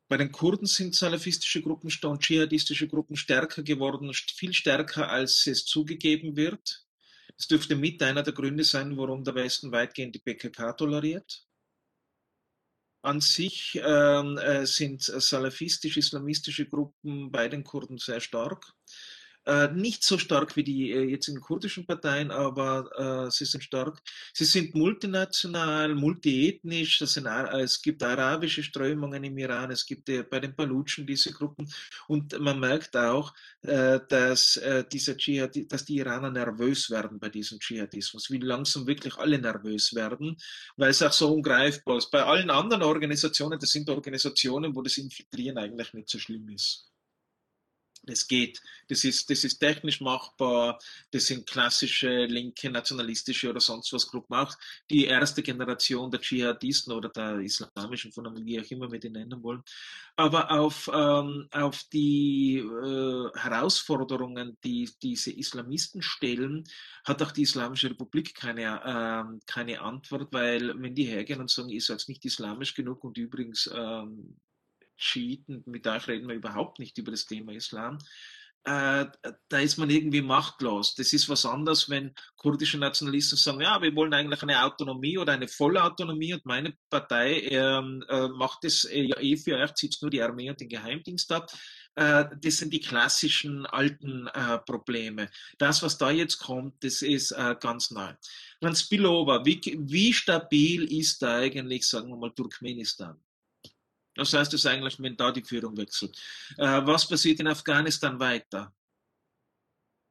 Bei den Kurden sind salafistische Gruppen und dschihadistische Gruppen stärker geworden, viel stärker, als es zugegeben wird. Das dürfte mit einer der Gründe sein, warum der Westen weitgehend die PKK toleriert. An sich ähm, äh, sind salafistisch-islamistische Gruppen bei den Kurden sehr stark. Äh, nicht so stark wie die äh, jetzigen kurdischen Parteien, aber äh, sie sind stark. Sie sind multinational, multiethnisch. Sind, äh, es gibt arabische Strömungen im Iran, es gibt äh, bei den Palutschen diese Gruppen. Und man merkt auch, äh, dass, dieser Dschihad, dass die Iraner nervös werden bei diesem Dschihadismus, wie langsam wirklich alle nervös werden, weil es auch so ungreifbar ist. Bei allen anderen Organisationen, das sind Organisationen, wo das Infiltrieren eigentlich nicht so schlimm ist. Das geht. Das ist, das ist technisch machbar. Das sind klassische linke, nationalistische oder sonst was Gruppen. Auch die erste Generation der Dschihadisten oder der islamischen Fundamentalisten, wie auch immer wir die nennen wollen. Aber auf, ähm, auf die äh, Herausforderungen, die diese Islamisten stellen, hat auch die Islamische Republik keine, ähm, keine Antwort, weil wenn die hergehen und sagen, ihr seid nicht islamisch genug und übrigens ähm, Schiiten, mit euch reden wir überhaupt nicht über das Thema Islam, äh, da ist man irgendwie machtlos. Das ist was anderes, wenn kurdische Nationalisten sagen, ja, wir wollen eigentlich eine Autonomie oder eine Vollautonomie und meine Partei ähm, äh, macht das äh, ja eh für euch, zieht nur die Armee und den Geheimdienst ab. Äh, das sind die klassischen alten Probleme. Das, was da jetzt kommt, das ist ganz neu. Dann Spillover, wie, wie stabil ist da eigentlich, sagen wir mal, Turkmenistan? Das heißt es eigentlich, wenn da die Führung wechselt. Äh, was passiert in Afghanistan weiter?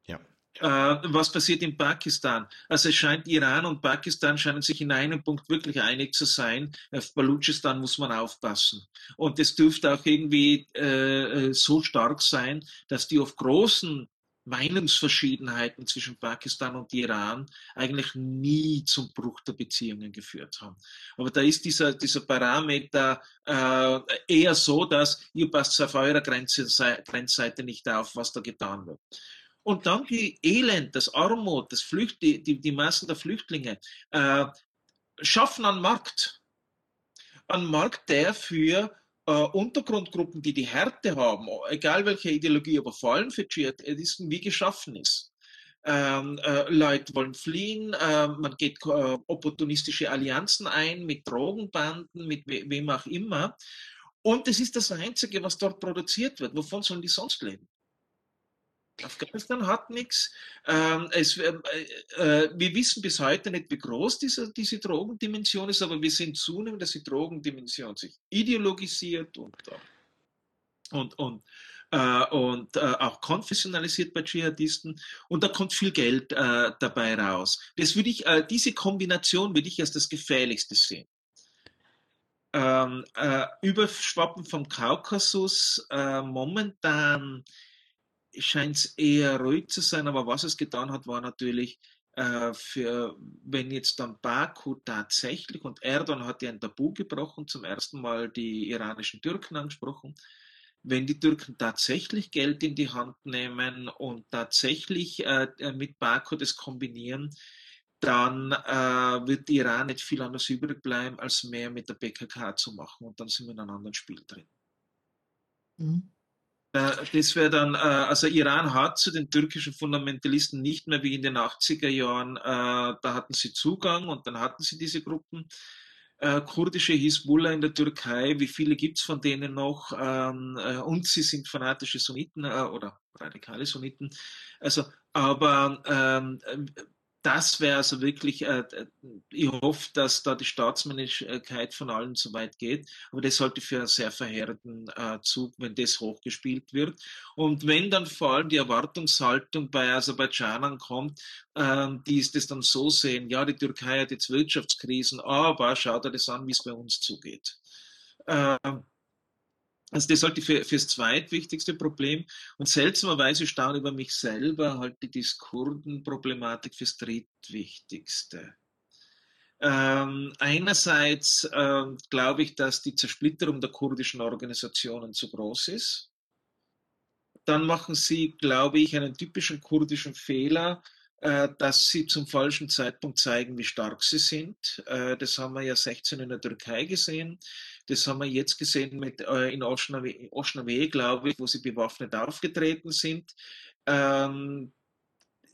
Ja. Äh, was passiert in Pakistan? Also es scheint, Iran und Pakistan scheinen sich in einem Punkt wirklich einig zu sein. Auf Balutschistan muss man aufpassen. Und es dürfte auch irgendwie äh, äh so stark sein, dass die auf großen Meinungsverschiedenheiten zwischen Pakistan und Iran eigentlich nie zum Bruch der Beziehungen geführt haben. Aber da ist dieser, dieser Parameter äh, eher so, dass ihr passt auf eurer Grenze, Grenzseite nicht auf, was da getan wird. Und dann die Elend, das Armut, das Flücht, die, die, Massen der Flüchtlinge äh, schaffen einen Markt. Ein Markt, der für äh, Untergrundgruppen, die die Härte haben, egal welche Ideologie, aber vor allem für Dschihadisten, wie geschaffen ist. Ähm, äh, Leute wollen fliehen, äh, man geht äh, opportunistische Allianzen ein mit Drogenbanden, mit we wem auch immer. Und das ist das Einzige, was dort produziert wird. Wovon sollen die sonst leben? Afghanistan hat nichts. Ähm, es, äh, äh, wir wissen bis heute nicht, wie groß diese, diese Drogendimension ist, aber wir sehen zunehmend, dass die Drogendimension sich ideologisiert und, äh, und, und, äh, und äh, auch konfessionalisiert bei Dschihadisten. Und da kommt viel Geld äh, dabei raus. Das würde ich, diese Kombination würde ich als das Gefährlichste sehen. Ähm, Überschwappen vom Kaukasus momentan scheint es eher ruhig zu sein, aber was es getan hat, war natürlich, äh, für, wenn jetzt dann Baku tatsächlich, und Erdogan hat ja ein Tabu gebrochen, zum ersten Mal die iranischen Türken angesprochen, wenn die Türken tatsächlich Geld in die Hand nehmen und tatsächlich äh, mit Baku das kombinieren, dann äh, wird Iran nicht viel anders übrig bleiben, als mehr mit der PKK zu machen. Und dann sind wir in einem anderen Spiel drin. Mhm. Äh, das wäre dann, äh, also Iran hat zu den türkischen Fundamentalisten nicht mehr wie in den 80er Jahren, äh, da hatten sie Zugang und dann hatten sie diese Gruppen. Kurdische Hisbollah in der Türkei, wie viele gibt es von denen noch? Ähm, und sie sind fanatische Sunniten oder radikale Sunniten. Also, aber ähm, das wäre also wirklich, äh, ich hoffe, dass da die Staatsmännlichkeit von allen so weit geht, aber das sollte für einen sehr verheerenden äh, Zug, wenn das hochgespielt wird. Und wenn dann vor allem die Erwartungshaltung bei Aserbaidschanern kommt, äh, die ist es dann so sehen, ja, die Türkei hat jetzt Wirtschaftskrisen, aber schaut dir das an, wie es bei uns zugeht. Äh, also das halte ich für, das zweitwichtigste Problem. Und seltsamerweise staune über mich selber halte ich die Kurdenproblematik fürs drittwichtigste. Ähm, einerseits ähm, glaube ich, dass die Zersplitterung der kurdischen Organisationen zu groß ist. Dann machen sie, glaube ich, einen typischen kurdischen Fehler, äh, dass sie zum falschen Zeitpunkt zeigen, wie stark sie sind. Äh, das haben wir ja 16 in der Türkei gesehen. Das haben wir jetzt gesehen mit, äh, in Osnawe, glaube ich, wo sie bewaffnet aufgetreten sind. Ähm,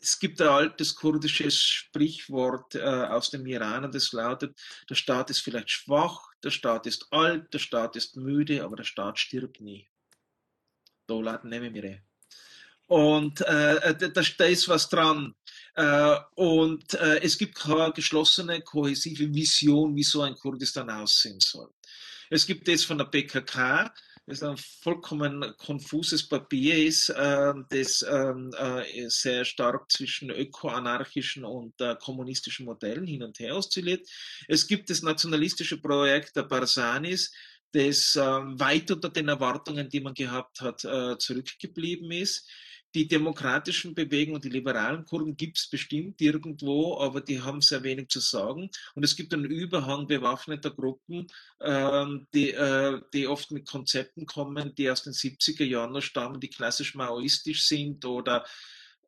es gibt ein altes kurdisches Sprichwort äh, aus dem Iran das lautet, der Staat ist vielleicht schwach, der Staat ist alt, der Staat ist müde, aber der Staat stirbt nie. Dolat nehme mir. Und äh, da, da ist was dran. Äh, und äh, es gibt keine geschlossene, kohäsive Vision, wie so ein Kurdistan aussehen soll. Es gibt das von der PKK, das ein vollkommen konfuses Papier ist, äh, das ähm, äh, sehr stark zwischen ökoanarchischen und äh, kommunistischen Modellen hin und her oszilliert. Es gibt das nationalistische Projekt der Barsanis, das äh, weit unter den Erwartungen, die man gehabt hat, zurückgeblieben ist. Die demokratischen Bewegungen und die liberalen Kurden gibt es bestimmt irgendwo, aber die haben sehr wenig zu sagen. Und es gibt einen Überhang bewaffneter Gruppen, ähm, die, äh, die oft mit Konzepten kommen, die aus den 70er Jahren noch stammen, die klassisch maoistisch sind oder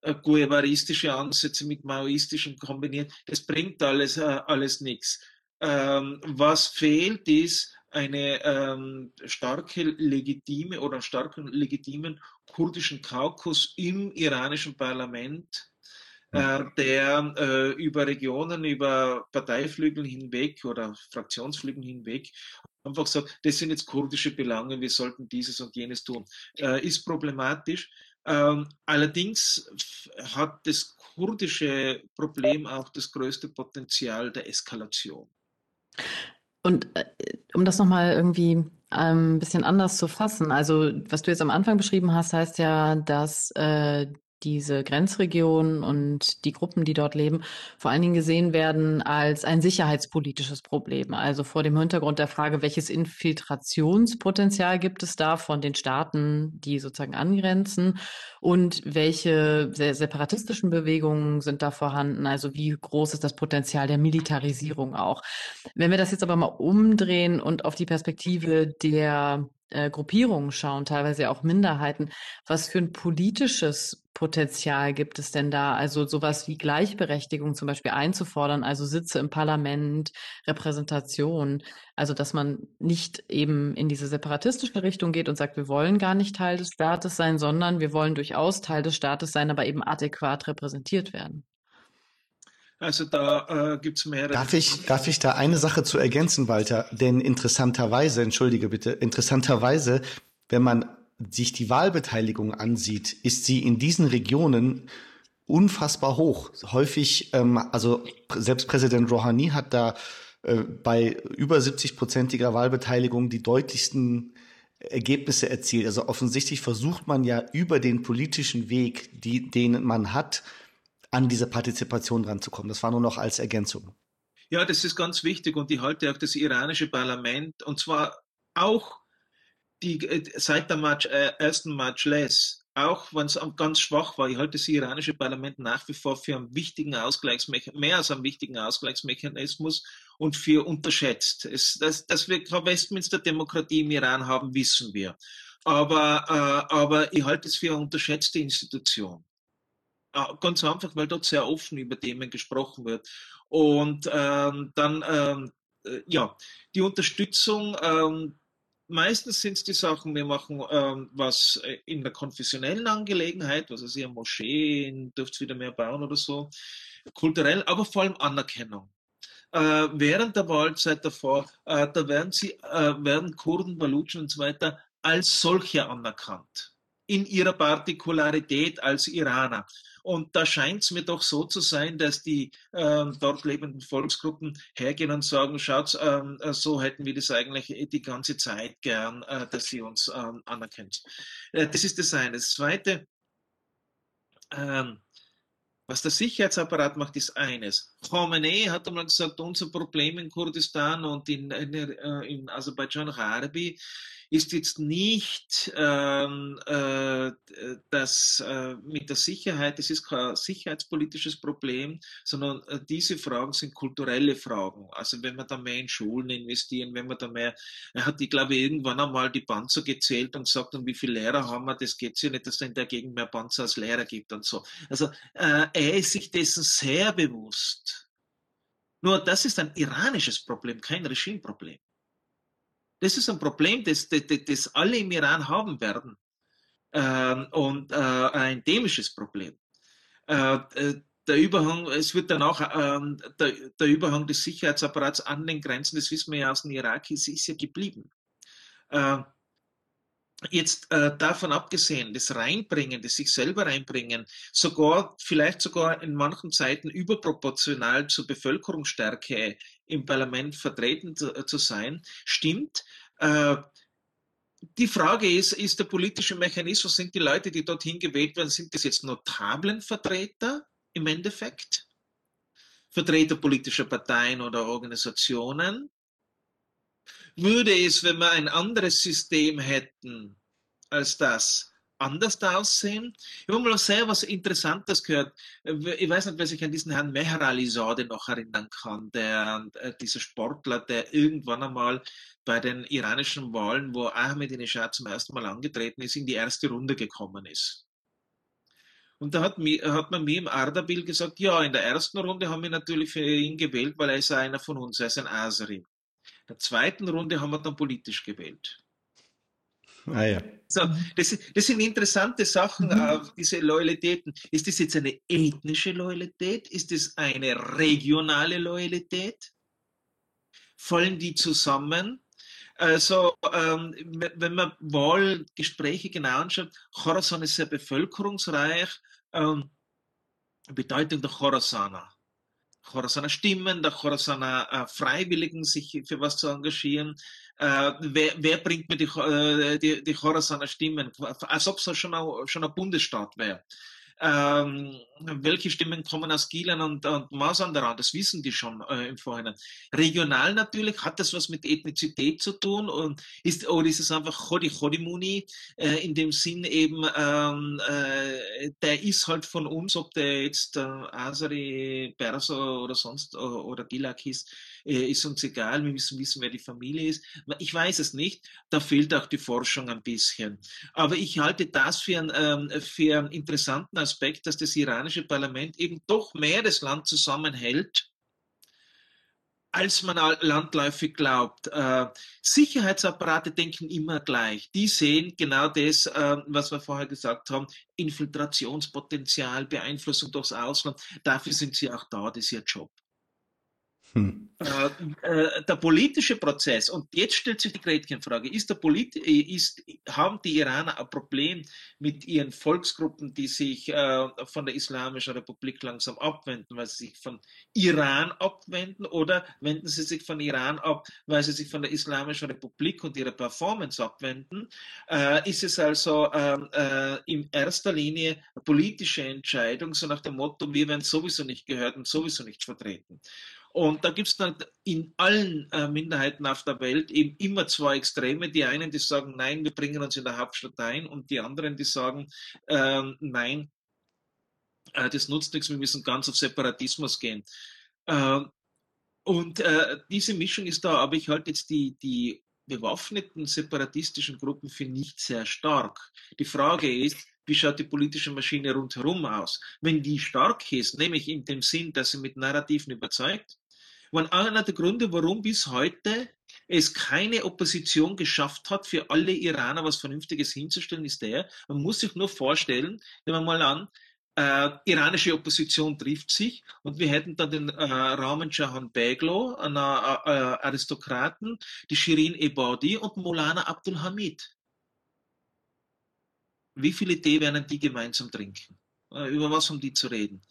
äh, guevaristische Ansätze mit maoistischen kombinieren. Das bringt alles, äh, alles nichts. Ähm, was fehlt, ist eine ähm, starke legitime oder starken legitimen kurdischen Kaukus im iranischen Parlament, äh, hm. der äh, über Regionen, über Parteiflügel hinweg oder Fraktionsflügel hinweg einfach sagt, das sind jetzt kurdische Belange, wir sollten dieses und jenes tun, äh, ist problematisch. Ähm, allerdings hat das kurdische Problem auch das größte Potenzial der Eskalation. Und äh, um das nochmal irgendwie ähm, ein bisschen anders zu fassen, also was du jetzt am Anfang beschrieben hast, heißt ja, dass äh, diese Grenzregionen und die Gruppen, die dort leben, vor allen Dingen gesehen werden als ein sicherheitspolitisches Problem. Also vor dem Hintergrund der Frage, welches Infiltrationspotenzial gibt es da von den Staaten, die sozusagen angrenzen und welche separatistischen Bewegungen sind da vorhanden? Also wie groß ist das Potenzial der Militarisierung auch? Wenn wir das jetzt aber mal umdrehen und auf die Perspektive der äh, Gruppierungen schauen, teilweise auch Minderheiten. Was für ein politisches Potenzial gibt es denn da? Also sowas wie Gleichberechtigung zum Beispiel einzufordern, also Sitze im Parlament, Repräsentation. Also dass man nicht eben in diese separatistische Richtung geht und sagt, wir wollen gar nicht Teil des Staates sein, sondern wir wollen durchaus Teil des Staates sein, aber eben adäquat repräsentiert werden. Also da äh, gibt es mehrere. Darf ich, darf ich da eine Sache zu ergänzen, Walter? Denn interessanterweise, entschuldige bitte, interessanterweise, wenn man sich die Wahlbeteiligung ansieht, ist sie in diesen Regionen unfassbar hoch. Häufig, ähm, also selbst Präsident Rouhani hat da äh, bei über 70-prozentiger Wahlbeteiligung die deutlichsten Ergebnisse erzielt. Also offensichtlich versucht man ja über den politischen Weg, die, den man hat, an diese Partizipation ranzukommen. Das war nur noch als Ergänzung. Ja, das ist ganz wichtig und ich halte auch das iranische Parlament und zwar auch die, äh, seit der March, äh, ersten Majlis, auch wenn es ganz schwach war, ich halte das iranische Parlament nach wie vor für einen wichtigen Ausgleichsmechanismus, mehr als einen wichtigen Ausgleichsmechanismus und für unterschätzt. Es, dass, dass wir Westminster-Demokratie im Iran haben, wissen wir. Aber, äh, aber ich halte es für eine unterschätzte Institution. Ah, ganz einfach, weil dort sehr offen über Themen gesprochen wird. Und ähm, dann, ähm, äh, ja, die Unterstützung, ähm, meistens sind es die Sachen, wir machen ähm, was äh, in der konfessionellen Angelegenheit, was also ihr Moscheen, dürft wieder mehr bauen oder so, kulturell, aber vor allem Anerkennung. Äh, während der Wahlzeit davor, äh, da werden sie, äh, werden Kurden, Balutschen und so weiter als solche anerkannt. In ihrer Partikularität als Iraner. Und da scheint es mir doch so zu sein, dass die äh, dort lebenden Volksgruppen hergehen und sagen, schaut, ähm, äh, so hätten wir das eigentlich die ganze Zeit gern, äh, dass sie uns ähm, anerkennt. Äh, das ist das eine. Das zweite, ähm, was der Sicherheitsapparat macht, ist eines. Khomeini hat einmal gesagt, unser Problem in Kurdistan und in, in, äh, in Aserbaidschan Arabi ist jetzt nicht ähm, äh, das äh, mit der Sicherheit, das ist kein sicherheitspolitisches Problem, sondern äh, diese Fragen sind kulturelle Fragen. Also wenn wir da mehr in Schulen investieren, wenn wir da mehr, er hat, ich glaube, irgendwann einmal die Panzer gezählt und gesagt, und wie viele Lehrer haben wir, das geht ja nicht, dass es in der Gegend mehr Panzer als Lehrer gibt und so. Also äh, er ist sich dessen sehr bewusst. Nur das ist ein iranisches Problem, kein Regimeproblem. Das ist ein Problem, das, das, das alle im Iran haben werden. Ähm, und äh, ein endemisches Problem. Äh, äh, der Überhang, es wird dann auch ähm, der, der, Überhang des Sicherheitsapparats an den Grenzen, das wissen wir ja aus dem Irak, ist, ist ja geblieben. Äh, jetzt äh, davon abgesehen, das Reinbringen, das sich selber reinbringen, sogar, vielleicht sogar in manchen Zeiten überproportional zur Bevölkerungsstärke im Parlament vertreten zu, zu sein, stimmt. Äh, die Frage ist, ist der politische Mechanismus, sind die Leute, die dorthin gewählt werden, sind das jetzt Notablenvertreter im Endeffekt? Vertreter politischer Parteien oder Organisationen? Würde es, wenn wir ein anderes System hätten als das, anders aussehen. Ich habe mal sehr was Interessantes gehört. Ich weiß nicht, wer sich an diesen Herrn Mehrali-Sade noch erinnern kann, der, äh, dieser Sportler, der irgendwann einmal bei den iranischen Wahlen, wo Ahmadinejad zum ersten Mal angetreten ist, in die erste Runde gekommen ist. Und da hat, hat man mir im Ardabil gesagt, ja, in der ersten Runde haben wir natürlich für ihn gewählt, weil er ist einer von uns, er ist ein Aseri. In der zweiten Runde haben wir dann politisch gewählt. Ah, ja. So, das, das, sind interessante Sachen, mhm. diese Loyalitäten. Ist das jetzt eine ethnische Loyalität? Ist das eine regionale Loyalität? Fallen die zusammen? Also, ähm, wenn man Wahlgespräche genau anschaut, Khorasan ist sehr bevölkerungsreich. Ähm, Bedeutung der Khorasaner. Khorasaner Stimmen, der Khorasaner äh, Freiwilligen, sich für was zu engagieren. Äh, wer, wer, bringt mir die, äh, die, die Khorasaner Stimmen? Als ob es schon ein, schon ein Bundesstaat wäre ähm, welche Stimmen kommen aus Gilan und, und Masandaran, das wissen die schon äh, im Vorhinein. Regional natürlich, hat das was mit Ethnizität zu tun und ist, oder ist es einfach Chodi Chodimuni, äh, in dem Sinn eben, ähm, äh, der ist halt von uns, ob der jetzt äh, Asari, Perso oder sonst oder, Gilak ist, äh, ist uns egal, wir müssen wissen, wer die Familie ist. Ich weiß es nicht, da fehlt auch die Forschung ein bisschen. Aber ich halte das für, ein, ähm, für einen interessanten Aspekt, dass das iranische Parlament eben doch mehr das Land zusammenhält, als man landläufig glaubt. Äh, Sicherheitsapparate denken immer gleich. Die sehen genau das, äh, was wir vorher gesagt haben, Infiltrationspotenzial, Beeinflussung durchs Ausland. Dafür sind sie auch da, das ist ihr Job. Hm. Äh, äh, der politische Prozess, und jetzt stellt sich die Gretchenfrage, ist der Polit ist, haben die Iraner ein Problem mit ihren Volksgruppen, die sich äh, von der Islamischen Republik langsam abwenden, weil sie sich von Iran abwenden, oder wenden sie sich von Iran ab, weil sie sich von der Islamischen Republik und ihrer Performance abwenden? Äh, ist es also ähm, äh, in erster Linie eine politische Entscheidung, so nach dem Motto, wir werden sowieso nicht gehört und sowieso nicht vertreten? Und da gibt es dann in allen äh, Minderheiten auf der Welt eben immer zwei Extreme. Die einen, die sagen, nein, wir bringen uns in der Hauptstadt ein und die anderen, die sagen, äh, nein, äh, das nutzt nichts, wir müssen ganz auf Separatismus gehen. Äh, und äh, diese Mischung ist da, aber ich halte jetzt die, die bewaffneten separatistischen Gruppen für nicht sehr stark. Die Frage ist, wie schaut die politische Maschine rundherum aus? Wenn die stark ist, nämlich in dem Sinn, dass sie mit Narrativen überzeugt, und einer der Gründe, warum bis heute es keine Opposition geschafft hat, für alle Iraner was Vernünftiges hinzustellen, ist der, man muss sich nur vorstellen, nehmen wir mal an, äh, iranische Opposition trifft sich und wir hätten dann den äh, Raman Jahan Beglo, einen äh, äh, Aristokraten, die Shirin Ebadi und Molana Abdul Hamid. Wie viele Tee werden die gemeinsam trinken? Äh, über was haben die zu reden?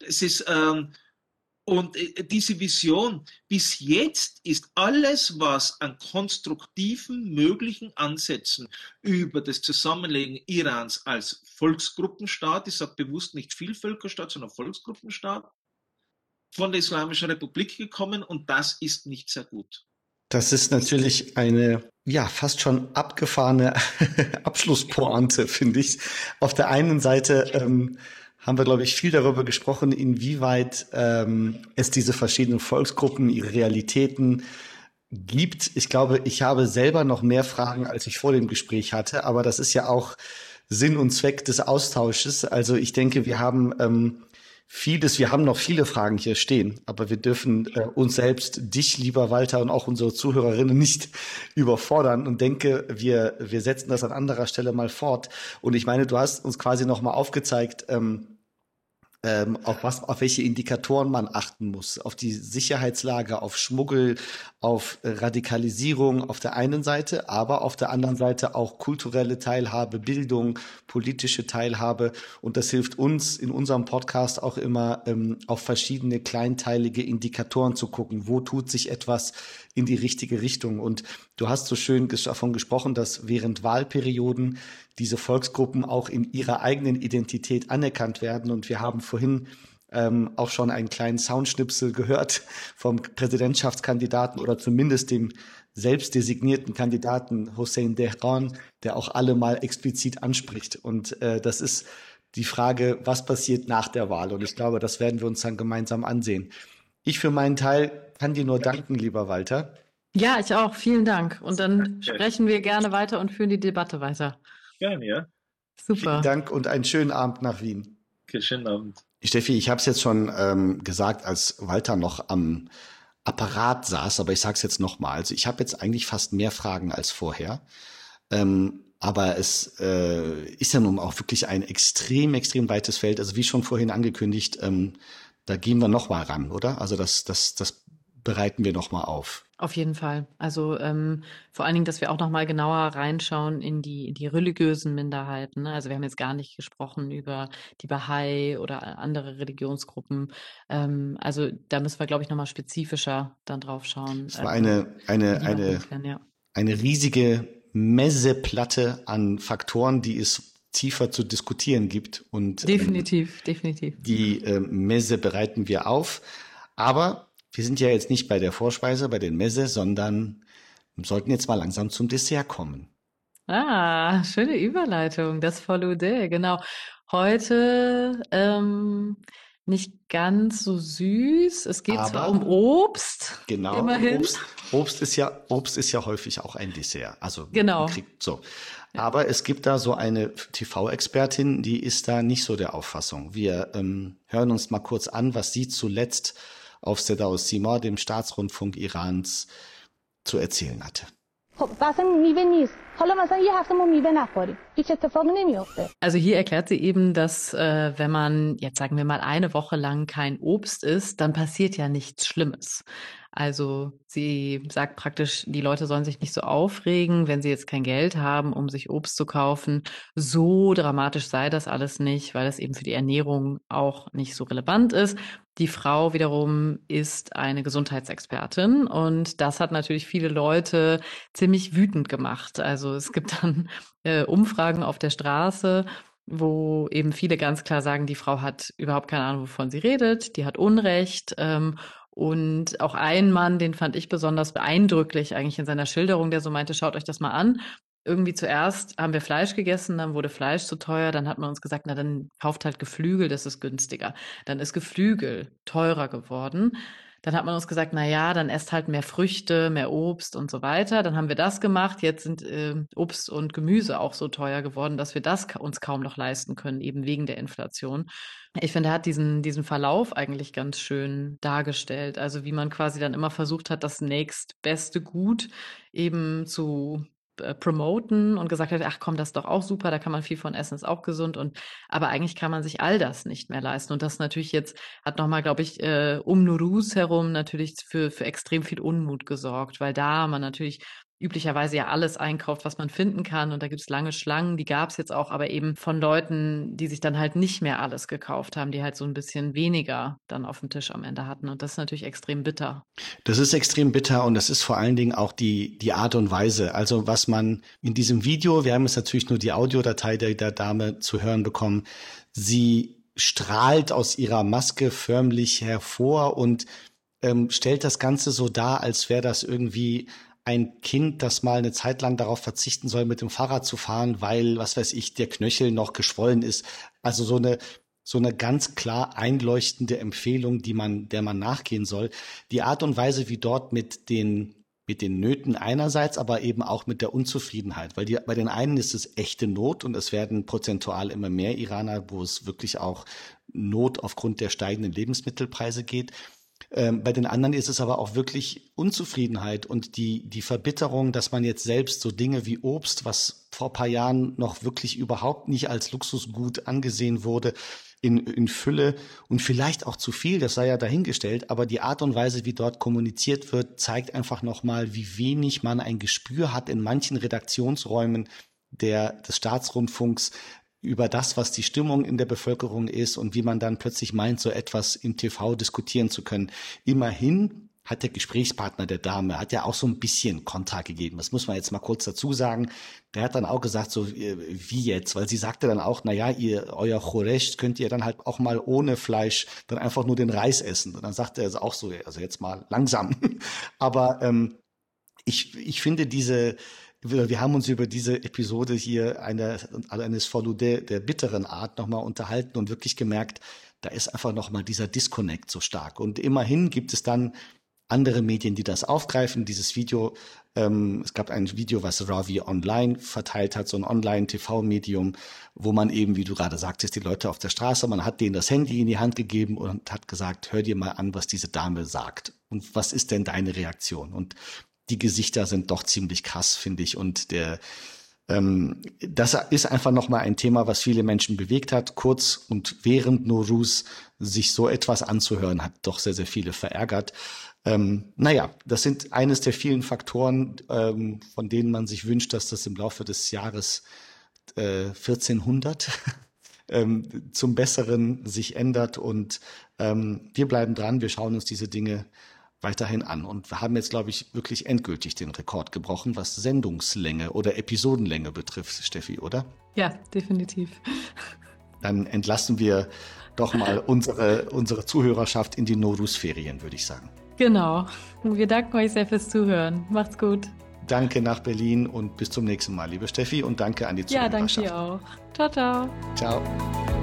Es ist, ähm, und äh, diese Vision, bis jetzt ist alles, was an konstruktiven, möglichen Ansätzen über das Zusammenlegen Irans als Volksgruppenstaat, ich sage bewusst nicht Vielvölkerstaat, sondern Volksgruppenstaat, von der Islamischen Republik gekommen und das ist nicht sehr gut. Das ist natürlich eine, ja, fast schon abgefahrene Abschlusspointe, finde ich. Auf der einen Seite ähm, haben wir, glaube ich, viel darüber gesprochen, inwieweit ähm, es diese verschiedenen Volksgruppen, ihre Realitäten gibt. Ich glaube, ich habe selber noch mehr Fragen, als ich vor dem Gespräch hatte, aber das ist ja auch Sinn und Zweck des Austausches. Also ich denke, wir haben ähm, vieles, wir haben noch viele Fragen hier stehen, aber wir dürfen äh, uns selbst, dich, lieber Walter, und auch unsere Zuhörerinnen nicht überfordern und denke, wir, wir setzen das an anderer Stelle mal fort. Und ich meine, du hast uns quasi noch mal aufgezeigt, ähm, ähm, auf was, auf welche Indikatoren man achten muss, auf die Sicherheitslage, auf Schmuggel, auf Radikalisierung auf der einen Seite, aber auf der anderen Seite auch kulturelle Teilhabe, Bildung, politische Teilhabe. Und das hilft uns in unserem Podcast auch immer ähm, auf verschiedene kleinteilige Indikatoren zu gucken. Wo tut sich etwas in die richtige Richtung? Und du hast so schön davon gesprochen, dass während Wahlperioden diese Volksgruppen auch in ihrer eigenen Identität anerkannt werden. Und wir haben vorhin ähm, auch schon einen kleinen Soundschnipsel gehört vom Präsidentschaftskandidaten oder zumindest dem selbstdesignierten Kandidaten Hossein Dehran, der auch alle mal explizit anspricht. Und äh, das ist die Frage, was passiert nach der Wahl? Und ich glaube, das werden wir uns dann gemeinsam ansehen. Ich für meinen Teil kann dir nur danken, lieber Walter. Ja, ich auch. Vielen Dank. Und dann sprechen wir gerne weiter und führen die Debatte weiter. Gerne, ja. Super. Vielen Dank und einen schönen Abend nach Wien. Okay, schönen Abend. Steffi, ich habe es jetzt schon ähm, gesagt, als Walter noch am Apparat saß, aber ich sage es jetzt nochmal. Also ich habe jetzt eigentlich fast mehr Fragen als vorher. Ähm, aber es äh, ist ja nun auch wirklich ein extrem, extrem weites Feld. Also wie schon vorhin angekündigt, ähm, da gehen wir nochmal ran, oder? Also das, das, das bereiten wir nochmal auf. Auf jeden Fall. Also ähm, vor allen Dingen, dass wir auch nochmal genauer reinschauen in die, in die religiösen Minderheiten. Ne? Also wir haben jetzt gar nicht gesprochen über die Bahai oder andere Religionsgruppen. Ähm, also da müssen wir, glaube ich, nochmal spezifischer dann drauf schauen. Es war eine, eine, eine, ja. eine riesige Messeplatte an Faktoren, die es tiefer zu diskutieren gibt. Und definitiv, ähm, definitiv. Die äh, Messe bereiten wir auf. Aber wir sind ja jetzt nicht bei der Vorspeise, bei den Messe, sondern sollten jetzt mal langsam zum Dessert kommen. Ah, schöne Überleitung, das Folude, genau. Heute ähm, nicht ganz so süß. Es geht Aber, zwar um Obst. Genau. Immerhin. Obst, Obst ist ja Obst ist ja häufig auch ein Dessert. Also genau. Kriegt, so. Ja. Aber es gibt da so eine TV-Expertin, die ist da nicht so der Auffassung. Wir ähm, hören uns mal kurz an, was sie zuletzt auf Sedao Sima, dem Staatsrundfunk Irans, zu erzählen hatte. Also hier erklärt sie eben, dass äh, wenn man jetzt sagen wir mal eine Woche lang kein Obst isst, dann passiert ja nichts Schlimmes. Also sie sagt praktisch, die Leute sollen sich nicht so aufregen, wenn sie jetzt kein Geld haben, um sich Obst zu kaufen. So dramatisch sei das alles nicht, weil das eben für die Ernährung auch nicht so relevant ist. Die Frau wiederum ist eine Gesundheitsexpertin und das hat natürlich viele Leute ziemlich wütend gemacht. Also es gibt dann äh, Umfragen auf der Straße, wo eben viele ganz klar sagen, die Frau hat überhaupt keine Ahnung, wovon sie redet, die hat Unrecht. Ähm, und auch ein Mann, den fand ich besonders beeindrucklich eigentlich in seiner Schilderung, der so meinte, schaut euch das mal an. Irgendwie zuerst haben wir Fleisch gegessen, dann wurde Fleisch zu teuer, dann hat man uns gesagt, na dann kauft halt Geflügel, das ist günstiger. Dann ist Geflügel teurer geworden. Dann hat man uns gesagt, na ja, dann esst halt mehr Früchte, mehr Obst und so weiter. Dann haben wir das gemacht. Jetzt sind äh, Obst und Gemüse auch so teuer geworden, dass wir das uns kaum noch leisten können, eben wegen der Inflation. Ich finde, er hat diesen, diesen Verlauf eigentlich ganz schön dargestellt. Also wie man quasi dann immer versucht hat, das nächstbeste Gut eben zu promoten und gesagt hat, ach komm, das ist doch auch super, da kann man viel von essen, ist auch gesund und aber eigentlich kann man sich all das nicht mehr leisten und das natürlich jetzt hat nochmal, glaube ich, äh, um Nurus herum natürlich für für extrem viel Unmut gesorgt, weil da man natürlich üblicherweise ja alles einkauft, was man finden kann. Und da gibt es lange Schlangen, die gab es jetzt auch, aber eben von Leuten, die sich dann halt nicht mehr alles gekauft haben, die halt so ein bisschen weniger dann auf dem Tisch am Ende hatten. Und das ist natürlich extrem bitter. Das ist extrem bitter und das ist vor allen Dingen auch die, die Art und Weise. Also was man in diesem Video, wir haben jetzt natürlich nur die Audiodatei der, der Dame zu hören bekommen, sie strahlt aus ihrer Maske förmlich hervor und ähm, stellt das Ganze so dar, als wäre das irgendwie ein Kind, das mal eine Zeit lang darauf verzichten soll, mit dem Fahrrad zu fahren, weil, was weiß ich, der Knöchel noch geschwollen ist. Also so eine, so eine ganz klar einleuchtende Empfehlung, die man, der man nachgehen soll. Die Art und Weise, wie dort mit den mit den Nöten einerseits, aber eben auch mit der Unzufriedenheit, weil die, bei den einen ist es echte Not und es werden prozentual immer mehr Iraner, wo es wirklich auch Not aufgrund der steigenden Lebensmittelpreise geht. Ähm, bei den anderen ist es aber auch wirklich Unzufriedenheit und die, die Verbitterung, dass man jetzt selbst so Dinge wie Obst, was vor paar Jahren noch wirklich überhaupt nicht als Luxusgut angesehen wurde, in, in Fülle und vielleicht auch zu viel, das sei ja dahingestellt, aber die Art und Weise, wie dort kommuniziert wird, zeigt einfach nochmal, wie wenig man ein Gespür hat in manchen Redaktionsräumen der, des Staatsrundfunks, über das, was die Stimmung in der Bevölkerung ist und wie man dann plötzlich meint, so etwas im TV diskutieren zu können. Immerhin hat der Gesprächspartner der Dame, hat ja auch so ein bisschen Kontra gegeben. Das muss man jetzt mal kurz dazu sagen. Der hat dann auch gesagt, so äh, wie jetzt, weil sie sagte dann auch, na ja, ihr, euer Choresh könnt ihr dann halt auch mal ohne Fleisch dann einfach nur den Reis essen. Und dann sagte er auch so, also jetzt mal langsam. Aber ähm, ich, ich finde diese, wir haben uns über diese Episode hier eine, eines Follow der bitteren Art nochmal unterhalten und wirklich gemerkt, da ist einfach nochmal dieser Disconnect so stark. Und immerhin gibt es dann andere Medien, die das aufgreifen. Dieses Video, ähm, es gab ein Video, was Ravi online verteilt hat, so ein Online-TV-Medium, wo man eben, wie du gerade sagtest, die Leute auf der Straße, man hat denen das Handy in die Hand gegeben und hat gesagt, hör dir mal an, was diese Dame sagt. Und was ist denn deine Reaktion? Und die Gesichter sind doch ziemlich krass, finde ich. Und der, ähm, das ist einfach nochmal ein Thema, was viele Menschen bewegt hat. Kurz und während Norus sich so etwas anzuhören, hat doch sehr, sehr viele verärgert. Ähm, naja, das sind eines der vielen Faktoren, ähm, von denen man sich wünscht, dass das im Laufe des Jahres äh, 1400 ähm, zum Besseren sich ändert. Und ähm, wir bleiben dran, wir schauen uns diese Dinge weiterhin an. Und wir haben jetzt, glaube ich, wirklich endgültig den Rekord gebrochen, was Sendungslänge oder Episodenlänge betrifft, Steffi, oder? Ja, definitiv. Dann entlassen wir doch mal unsere, unsere Zuhörerschaft in die Norus-Ferien, würde ich sagen. Genau. Wir danken euch sehr fürs Zuhören. Macht's gut. Danke nach Berlin und bis zum nächsten Mal, liebe Steffi, und danke an die Zuhörerschaft. Ja, danke dir auch. Ciao, ciao. Ciao.